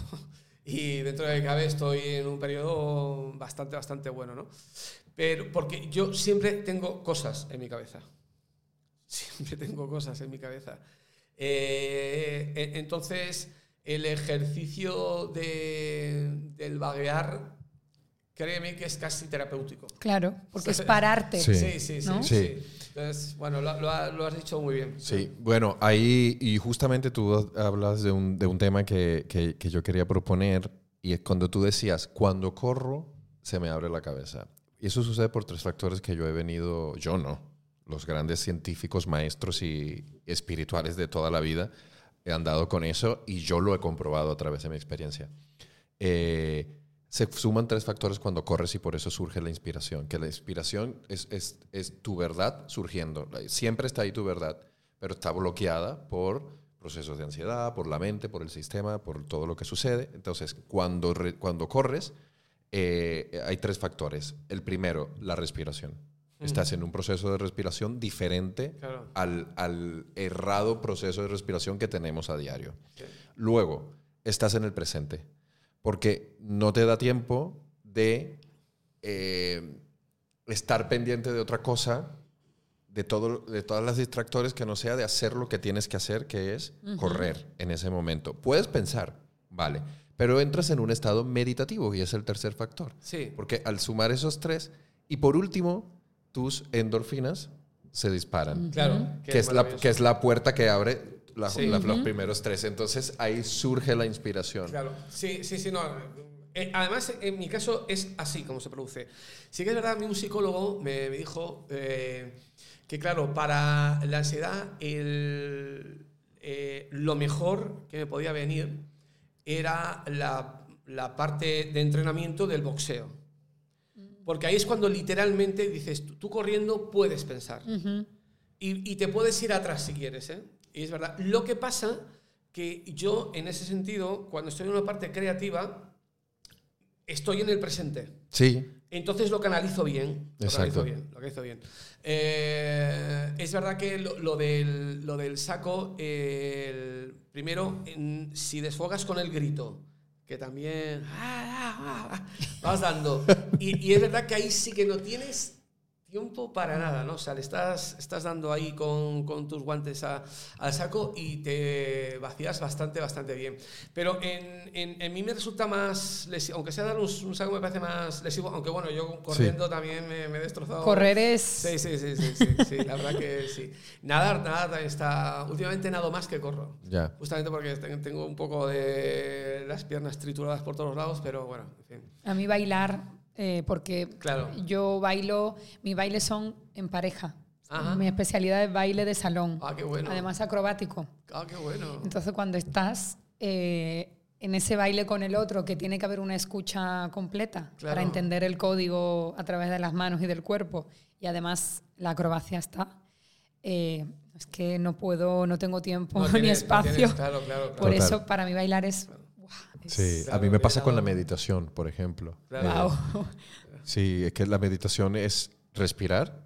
Y dentro de que cabe estoy en un periodo bastante, bastante bueno, ¿no? Pero porque yo siempre tengo cosas en mi cabeza. Siempre tengo cosas en mi cabeza. Eh, e- entonces, el ejercicio de, del vaguear, créeme que es casi terapéutico. Claro, porque es pararte. Sí. Sí, sí, sí. ¿No? sí. Sí. Entonces, bueno, lo, lo lo has dicho muy bien. Sí, bueno, ahí, y justamente tú hablas de un, de un tema que, que- que yo quería proponer, y es cuando tú decías, cuando corro, se me abre la cabeza. Y eso sucede por tres factores que yo he venido, yo no, los grandes científicos, maestros y espirituales de toda la vida han dado con eso, y yo lo he comprobado a través de mi experiencia. Eh, se suman tres factores cuando corres y por eso surge la inspiración. Que la inspiración es, es, es tu verdad surgiendo. Siempre está ahí tu verdad, pero está bloqueada por procesos de ansiedad, por la mente, por el sistema, por todo lo que sucede. Entonces, cuando, re- cuando corres, eh, hay tres factores. El primero, la respiración. Estás en un proceso de respiración diferente Claro. al, al errado proceso de respiración que tenemos a diario. Luego, estás en el presente, porque no te da tiempo de eh, estar pendiente de otra cosa, de, todo, de todas las distractores que no sea de hacer lo que tienes que hacer, que es correr en ese momento. Puedes pensar, vale, pero entras en un estado meditativo y es el tercer factor. Sí. Porque al sumar esos tres, y por último, tus endorfinas se disparan Claro. que es, la, que es la puerta que abre la- Sí. la- los primeros tres. Entonces ahí surge la inspiración. Claro, sí, sí, sí, no. Eh, además, en mi caso es así como se produce. Sí que es verdad, a mí un psicólogo me, me dijo eh, que, claro, para la ansiedad el, eh, lo mejor que me podía venir era la, la parte de entrenamiento del boxeo. Porque ahí es cuando literalmente dices, tú, tú corriendo puedes pensar. Ujú. Y, y te puedes ir atrás si quieres, ¿eh? Y es verdad. Lo que pasa que yo, en ese sentido, cuando estoy en una parte creativa, estoy en el presente. Sí, Entonces lo canalizo bien. Lo Exacto. canalizo bien. Lo canalizo bien. Eh, es verdad que lo, lo del, lo del saco, el- primero, en- si desfogas con el grito, que también ah, ah, ah, ah, vas dando, y, y es verdad que ahí sí que no tienes tiempo para nada, ¿no? O sea, le estás, estás dando ahí con, con tus guantes a- al saco y te vacías bastante, bastante bien. Pero en, en, en mí me resulta más lesivo, aunque sea dar un, un saco me parece más lesivo, aunque bueno, yo corriendo también me, me he destrozado. Correr es... Sí, sí, sí, sí, sí, sí, la verdad que sí. Nadar, nadar también está... Últimamente nado más que corro. Ya. Justamente porque ten- tengo un poco de las piernas trituradas por todos lados, pero bueno, en fin. A mí bailar, eh, porque Claro. yo bailo, mis bailes son en pareja. Ajá. Mi especialidad es baile de salón. Ah, qué bueno. Además acrobático. Ah, qué bueno. Entonces cuando estás eh, en ese baile con el otro, que tiene que haber una escucha completa Claro. para entender el código a través de las manos y del cuerpo, y además la acrobacia está, eh, es que no puedo, no tengo tiempo No ni tienes- no espacio. tienes- claro, claro, claro. Por Total. eso para mí bailar es... Sí, a mí me pasa con la meditación, por ejemplo. Claro. Guau. Sí, es que la meditación es respirar,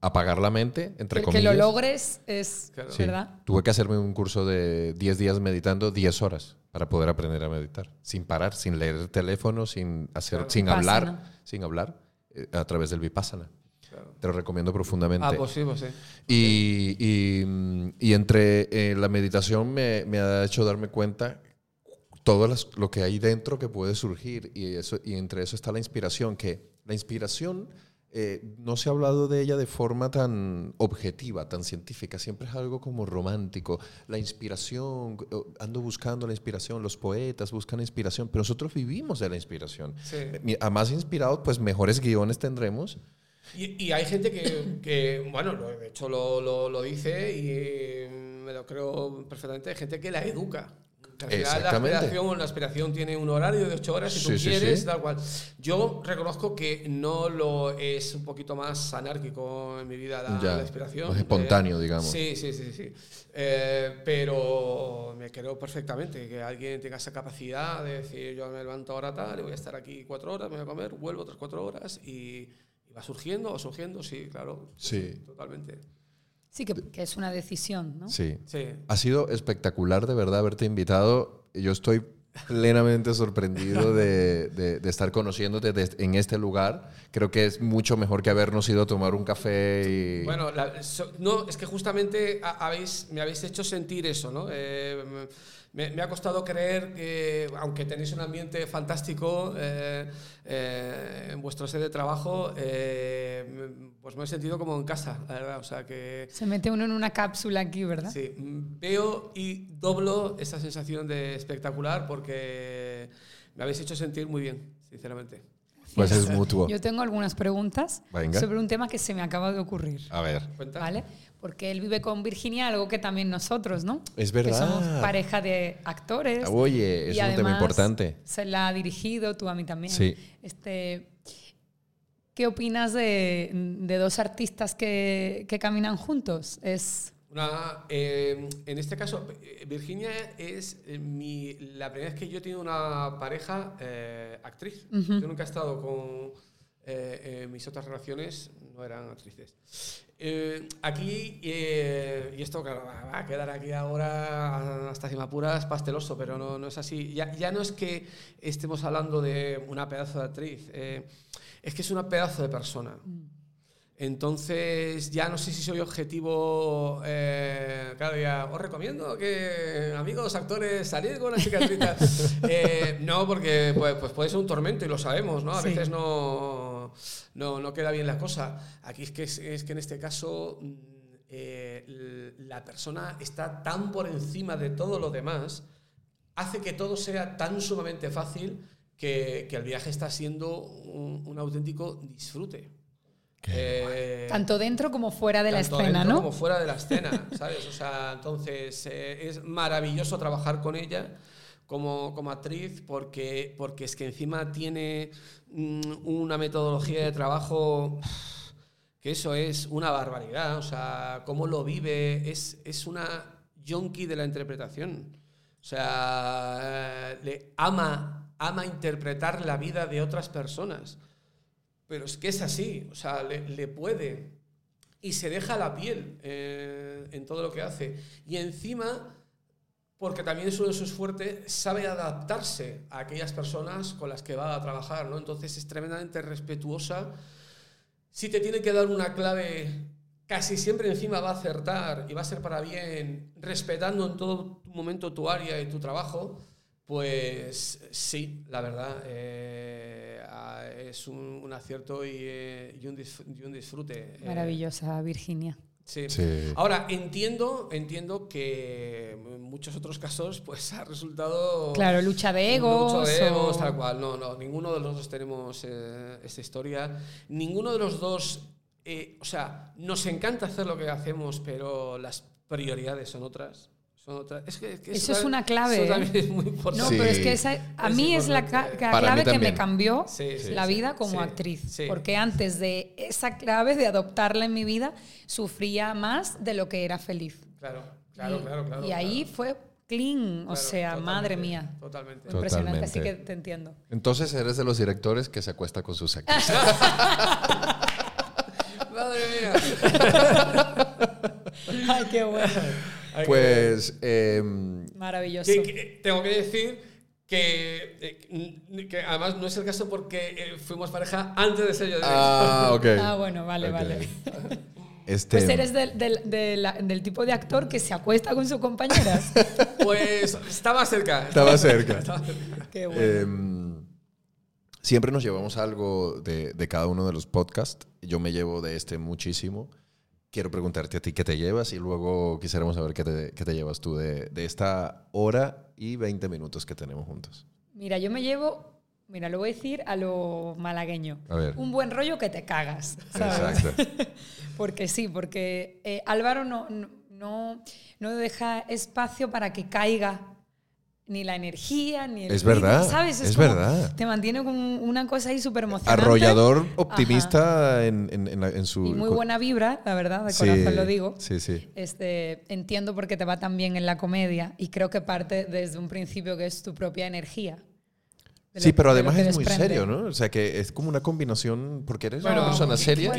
apagar la mente, entre que, que comillas. lo logres es, Claro. Sí. ¿verdad? Tuve que hacerme un curso de 10 días meditando 10 horas para poder aprender a meditar, sin parar, sin leer el teléfono, sin hacer, Claro. sin Vipassana. hablar, sin hablar, eh, a través del vipassana. Te lo recomiendo profundamente. Ah, pues sí, pues sí. Y, y, y entre eh, la meditación me, me ha hecho darme cuenta todo las- lo que hay dentro que puede surgir y, eso, y entre eso está la inspiración, que la inspiración eh, no se ha hablado de ella de forma tan objetiva, tan científica, siempre es algo como romántico. La inspiración, ando buscando la inspiración, los poetas buscan inspiración, pero nosotros vivimos de la inspiración. Sí. A más inspirados, pues mejores guiones tendremos. Y, y hay gente que, que, bueno, lo- de hecho lo, lo, lo dice y me lo creo perfectamente, hay gente que la educa. La aspiración, la aspiración tiene un horario de ocho horas si tú Sí, sí, quieres, sí. tal cual. Yo reconozco que no lo es un poquito más anárquico en mi vida la, Ya, la inspiración. más espontáneo, Eh, digamos. Sí, sí, sí, sí. Eh, pero me creo perfectamente que alguien tenga esa capacidad de decir, yo me levanto ahora tal, y voy a estar aquí cuatro horas, me voy a comer, vuelvo otras cuatro horas y, y va surgiendo, va surgiendo, sí, claro. Sí. Totalmente. Sí, que, que es una decisión, ¿no? Sí. Sí. Ha sido espectacular de verdad haberte invitado. Yo estoy plenamente sorprendido de, de- de estar conociéndote des- en este lugar. Creo que es mucho mejor que habernos ido a tomar un café y... Bueno, la- so- no, es que justamente ha- habéis, me habéis hecho sentir eso, ¿no? Eh, me, me ha costado creer que, aunque tenéis un ambiente fantástico eh, eh, en vuestro sede de trabajo, eh, pues me he sentido como en casa, la verdad. O sea que Se mete uno en una cápsula aquí, ¿verdad? sí, mm, veo y doblo esa sensación de espectacular porque me habéis hecho sentir muy bien, sinceramente. pues es mutuo. Yo tengo algunas preguntas Venga. sobre un tema que se me acaba de ocurrir. A ver. ¿Cuenta? ¿Vale? Porque él vive con Virginia, algo que también nosotros, ¿no? Es Que verdad. somos pareja de actores. Oye, es y un tema importante. Se la ha dirigido, tú a mí también. Sí. Este, ¿Qué opinas de, de dos artistas que, que caminan juntos? Es Una, eh, en este caso, eh, Virginia es eh, mi, la primera vez que yo he tenido una pareja eh, actriz. Yo nunca he estado con eh, eh, mis otras relaciones, no eran actrices. Eh, aquí, y esto claro, va a quedar aquí ahora hasta cimapuras pasteloso, pero no, no es así. Ya, ya no es que estemos hablando de una pedazo de actriz, es que es una pedazo de persona. Entonces, ya no sé si soy objetivo. eh, claro, ya os recomiendo que, amigos actores, salir con una cicatriz. eh, no, porque pues, pues puede ser un tormento y lo sabemos, ¿no? A Sí. veces no, no, no queda bien la cosa. Aquí es que, es, que en este caso mm, eh, la persona está tan por encima de todo lo demás, hace que todo sea tan sumamente fácil que, que el viaje está siendo un, un auténtico disfrute. Eh, tanto dentro como fuera de la escena, dentro ¿no? Como fuera de la escena, ¿sabes? O sea, entonces eh, es maravilloso trabajar con ella como, como actriz porque, porque es que encima tiene mm, una metodología de trabajo que eso es una barbaridad. O sea, cómo lo vive, es, es una yonki de la interpretación. O sea, eh, le ama, ama interpretar la vida de otras personas. Pero es que es así, o sea, le, le puede. Y se deja la piel eh, en todo lo que hace. Y encima, porque también es uno de sus fuertes, sabe adaptarse a aquellas personas con las que va a trabajar, ¿no? Entonces es tremendamente respetuosa si te tiene que dar una clave, casi siempre encima va a acertar y va a ser para bien, respetando en todo momento tu área y tu trabajo, pues sí, la verdad, eh, es un, acierto y, eh, y, un disfrute. Eh. Maravillosa, Virginia. Sí. Ahora, entiendo, entiendo que en muchos otros casos pues ha resultado... Claro, lucha de egos. Lucha de egos, tal cual. No, no, ninguno de los dos tenemos eh, esta historia. Ninguno de los dos... Eh, o sea, nos encanta hacer lo que hacemos, pero las prioridades son otras. Es que, eso, es una clave. Eso también es muy importante. No, pero es que a mí es la, clave que me cambió la vida como actriz. Porque antes de esa clave, de adoptarla en mi vida, sufría más de lo que era feliz. Claro, claro, y, claro. claro y ahí fue clean, o sea, madre mía. Totalmente. Impresionante, así que te entiendo. Entonces eres de los directores que se acuesta con sus actrices. madre mía. Ay, qué bueno. Pues. Em, Maravilloso. tengo que decir que, eh, que, además no es el caso porque eh, fuimos pareja antes de ser yo de Ah, ok. Ah, bueno, vale, vale. Este... Pues eres del, del, del, tipo de actor que se acuesta con sus compañeras. pues estaba cerca. Estaba cerca. Qué bueno. Em, siempre nos llevamos algo de, de, cada uno de los podcasts. Yo me llevo de este muchísimo quiero preguntarte a ti qué te llevas y luego quisiéramos saber qué te, qué te llevas tú de, de, esta hora y 20 minutos que tenemos juntos. Mira, yo me llevo, mira, lo voy a decir a lo malagueño. A ver. Un buen rollo que te cagas. Exacto. porque sí, porque eh, Álvaro no, no, no deja espacio para que caiga ni la energía, ni el... Es verdad, ¿sabes? Es, verdad. Te mantiene con una cosa ahí súper emocionante. Arrollador, optimista en, en, en, su... Y muy buena vibra, la verdad, de corazón lo digo. Sí, sí. Este, entiendo por qué te va tan bien en la comedia y creo que parte desde un principio que es tu propia energía. Sí, pero además es muy serio, ¿no? O sea, que es como una combinación, porque eres una persona seria.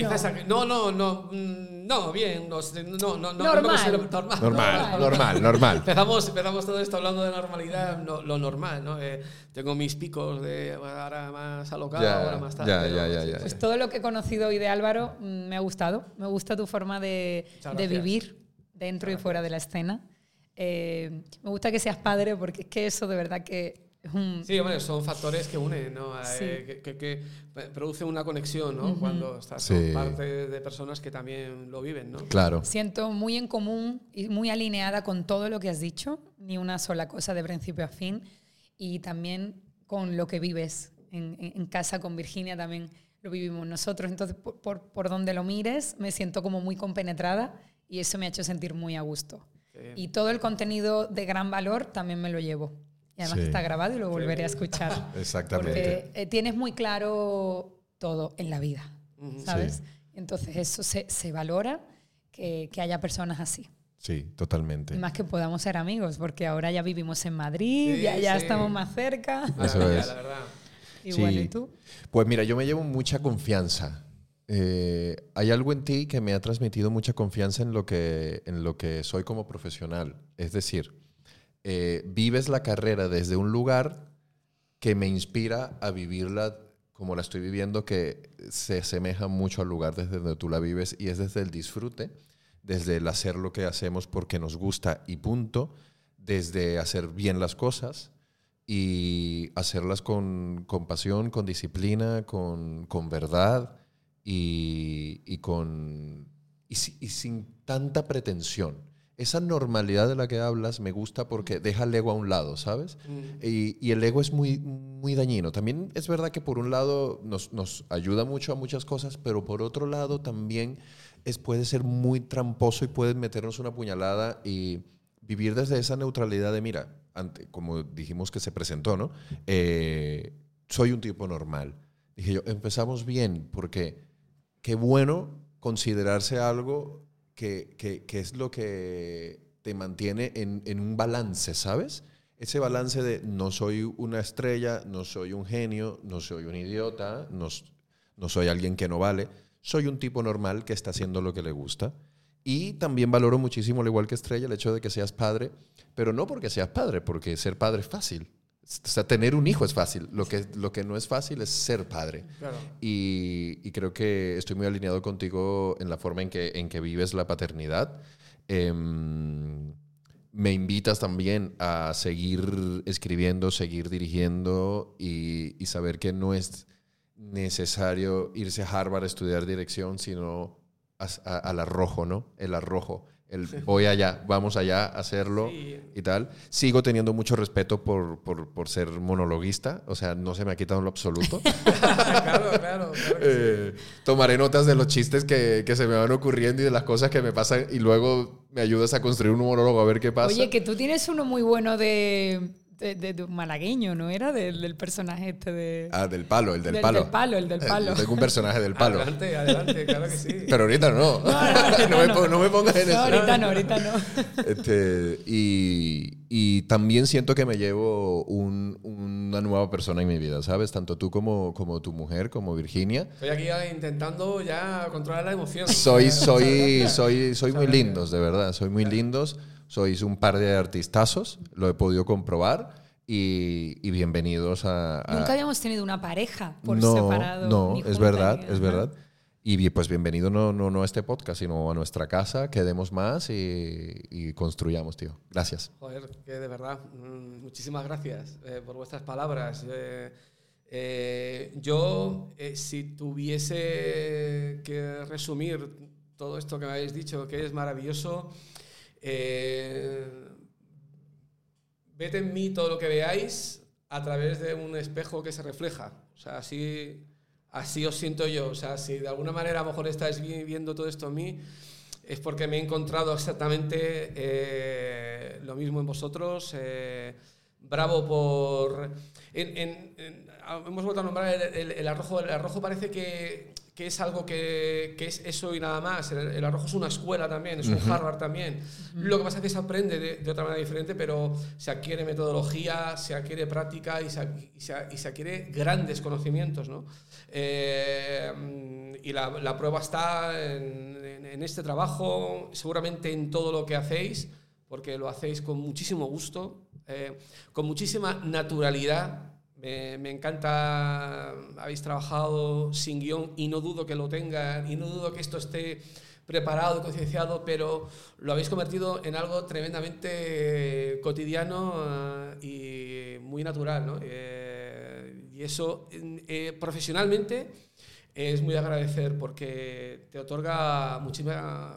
no, no, no, mm, no, bien, no, no, no, normal. normal. Normal, normal, normal. empezamos, empezamos todo esto hablando de normalidad, lo normal, ¿no? Eh, tengo mis picos de ahora más alocado, ahora más tarde. Ya, ya, ya, ya, Pues todo lo que he conocido hoy de Álvaro mm, me ha gustado. Me gusta tu forma de, de vivir dentro y fuera de la escena. Eh, me gusta que seas padre porque es que eso de verdad que Sí, bueno, son factores que unen, ¿no? Eh, que, que, producen una conexión, ¿no? Cuando estás con parte de personas que también lo viven, ¿no? Claro. Siento muy en común y muy alineada con todo lo que has dicho, ni una sola cosa de principio a fin, y también con lo que vives en, en casa con Virginia también lo vivimos nosotros. Entonces, por, por, por, donde lo mires, me siento como muy compenetrada y eso me ha hecho sentir muy a gusto. Y todo el contenido de gran valor también me lo llevo. Y además está grabado y lo volveré a escuchar. Exactamente. Porque eh, tienes muy claro todo en la vida, ¿sabes? Entonces eso se, se valora que, que, haya personas así. Sí, totalmente. Más que podamos ser amigos, porque ahora ya vivimos en Madrid, ya, ya estamos más cerca. Eso es. La verdad. Y bueno, ¿y tú? Pues mira, yo me llevo mucha confianza. Eh, hay algo en ti que me ha transmitido mucha confianza en lo que, en lo que soy como profesional. Es decir, eh, vives la carrera desde un lugar que me inspira a vivirla como la estoy viviendo, que se asemeja mucho al lugar desde donde tú la vives y es desde el disfrute, desde el hacer lo que hacemos porque nos gusta y punto, desde hacer bien las cosas y hacerlas con, con pasión, con disciplina, con, con verdad y, y con, y sin tanta pretensión esa normalidad de la que hablas me gusta porque deja el ego a un lado, ¿sabes? Mm. Y, el ego es muy, muy dañino. También es verdad que por un lado nos, nos, ayuda mucho a muchas cosas, pero por otro lado también es, puede ser muy tramposo y puede meternos una puñalada y vivir desde esa neutralidad de, mira, ante, como dijimos que se presentó, ¿no? Eh, soy un tipo normal. Dije yo, empezamos bien porque qué bueno considerarse algo que, es lo que te mantiene en, un balance, ¿sabes? Ese balance de no soy una estrella, no soy un genio, no soy un idiota, no, no soy alguien que no vale, soy un tipo normal que está haciendo lo que le gusta. Y también valoro muchísimo, al igual que Estrella, el hecho de que seas padre, pero no porque seas padre, porque ser padre es fácil. O sea, tener un hijo es fácil. Lo que, lo que no es fácil es ser padre. Claro. Y, y creo que estoy muy alineado contigo en la forma en que, en que vives la paternidad. Em, me invitas también a seguir escribiendo, seguir dirigiendo y, y saber que no es necesario irse a Harvard a estudiar dirección, sino a- a- al arrojo, ¿no? El arrojo. El voy allá, vamos allá a hacerlo Sí. y tal. Sigo teniendo mucho respeto por, por, por ser monologuista, o sea, no se me ha quitado en lo absoluto. claro, claro, claro sí. Eh, tomaré notas de los chistes que, que se me van ocurriendo y de las cosas que me pasan y luego me ayudas a construir un monólogo a ver qué pasa. Oye, que tú tienes uno muy bueno de, de, de- de un malagueño, ¿no era? Del, del personaje este de... Ah, del palo, el del, Del- palo. del palo, el del Eh, palo. yo tengo un personaje del palo. Adelante, adelante, claro que sí. Pero ahorita no. No, me, pon- no me pongas en No, eso. ahorita no, ahorita no. Este, y, y también siento que me llevo un- una nueva persona en mi vida, ¿sabes? Tanto tú como, como tu mujer, como Virginia. Estoy aquí ya intentando ya controlar la emoción. Soy, soy, soy, soy muy lindos, de verdad. Soy muy lindos. Sois un par de artistazos, lo he podido comprobar. Y, y bienvenidos a. a- Nunca habíamos tenido una pareja por no, separado. No, es verdad, es verdad. Y pues bienvenido no, no, no a este podcast, sino a nuestra casa. Quedemos más y, y construyamos, tío. Gracias. Joder, que de verdad, mm, muchísimas gracias eh, por vuestras palabras. Eh, eh, yo, eh, si tuviese que resumir todo esto que me habéis dicho, que es maravilloso, eh, en mí todo lo que veáis a través de un espejo que se refleja. O sea, así, así os siento yo. O sea, si de alguna manera a lo mejor estáis vi- viendo todo esto en mí, es porque me he encontrado exactamente eh, lo mismo en vosotros. eh, bravo por... en- hemos vuelto a nombrar el arrojo. El arrojo parece que, que es algo que, que es eso y nada más. El, el arrojo es una escuela también, es un Harvard también. Lo que pasa es que se aprende de, de otra manera diferente, pero se adquiere metodología, se adquiere práctica y se, y se, y se adquiere grandes conocimientos. ¿no? Eh, y la, la prueba está en, en- en este trabajo, seguramente en todo lo que hacéis, porque lo hacéis con muchísimo gusto, eh, con muchísima naturalidad. Me, encanta, habéis trabajado sin guion y no dudo que lo tengan y no dudo que esto esté preparado concienciado, pero lo habéis convertido en algo tremendamente cotidiano eh, y muy natural. ¿no? Eh, y eso, eh, profesionalmente, es muy de agradecer porque te otorga muchísima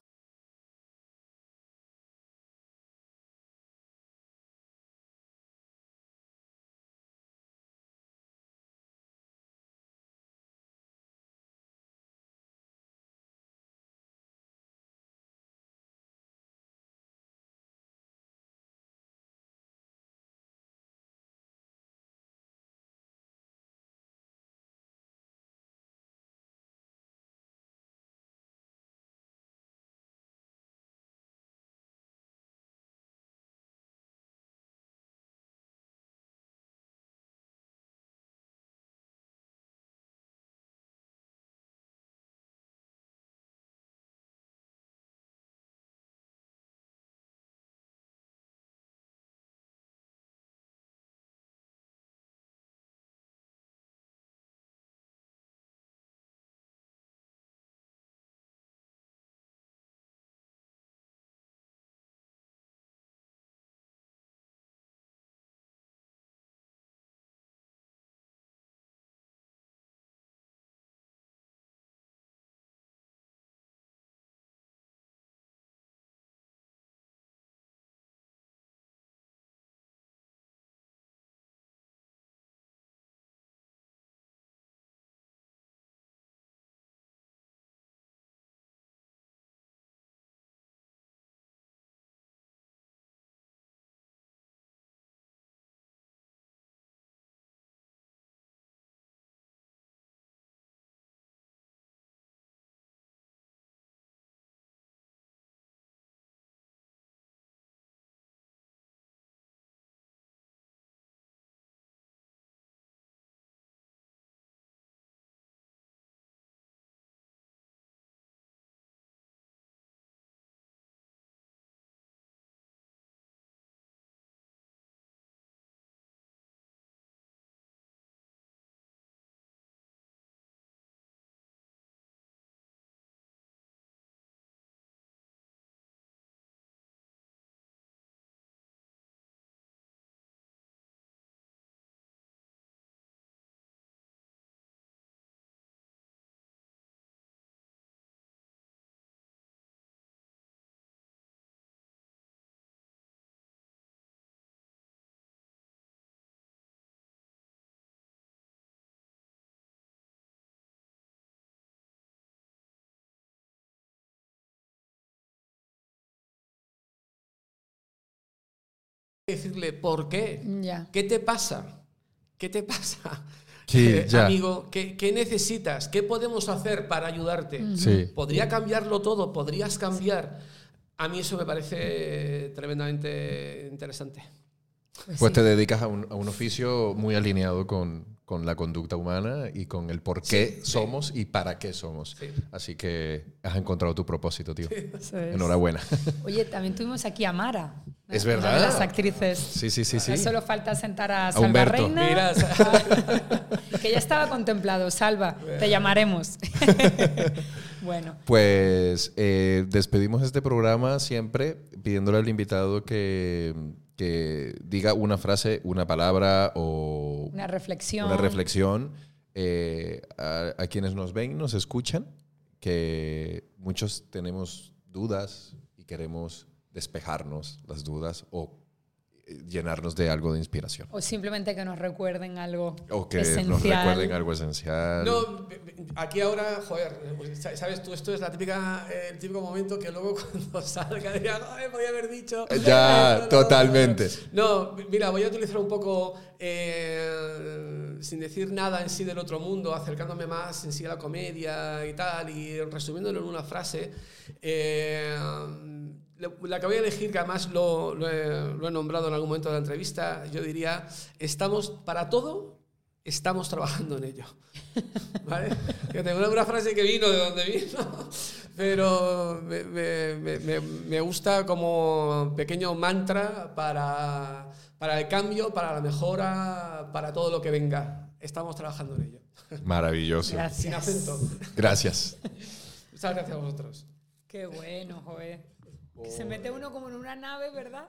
decirle, ¿por qué? ¿Qué te pasa? ¿Qué te pasa? Sí, Eh, ya. Amigo, ¿qué, qué necesitas? ¿Qué podemos hacer para ayudarte? Sí. ¿Podría cambiarlo todo? ¿Podrías cambiar? A mí eso me parece tremendamente interesante. Pues Pues sí. te dedicas a un, a un oficio muy alineado con, con la conducta humana y con el por qué Sí, sí. somos y para qué somos. Sí. Así que has encontrado tu propósito, tío. Enhorabuena. Oye, también tuvimos aquí a Mara. Es una verdad. de las actrices. Sí, sí, sí, sí. Solo falta sentar a A Salva Humberto. Reina. Mira, que ya estaba contemplado. Salva, te llamaremos. bueno, Pues eh, despedimos este programa siempre pidiéndole al invitado que, que diga una frase, una palabra o una reflexión. una reflexión eh, a, a quienes nos ven, nos escuchan, que muchos tenemos dudas y queremos despejarnos las dudas o llenarnos de algo de inspiración. O simplemente que nos recuerden algo O que esencial. nos recuerden algo esencial. No, aquí ahora, joder, pues, sabes tú, esto es la típica, eh, el típico momento que luego cuando salga diga, "Ay, podía haber dicho. Ya, No, no, totalmente. No, mira, voy a utilizar un poco, eh, sin decir nada en sí del otro mundo, acercándome más en sí a la comedia y tal, y resumiéndolo en una frase. eh, la que voy a elegir, que además lo, lo he, lo he nombrado en algún momento de la entrevista, yo diría, estamos para todo, estamos trabajando en ello. ¿Vale? Que tengo una, frase que vino de donde vino, pero me, me- me- me- me gusta como pequeño mantra para, para el cambio, para la mejora, para todo lo que venga. Estamos trabajando en ello. Maravilloso. Gracias. Sin acento. Gracias. Muchas gracias a vosotros. Qué bueno, joder. Que se mete uno como en una nave, ¿verdad?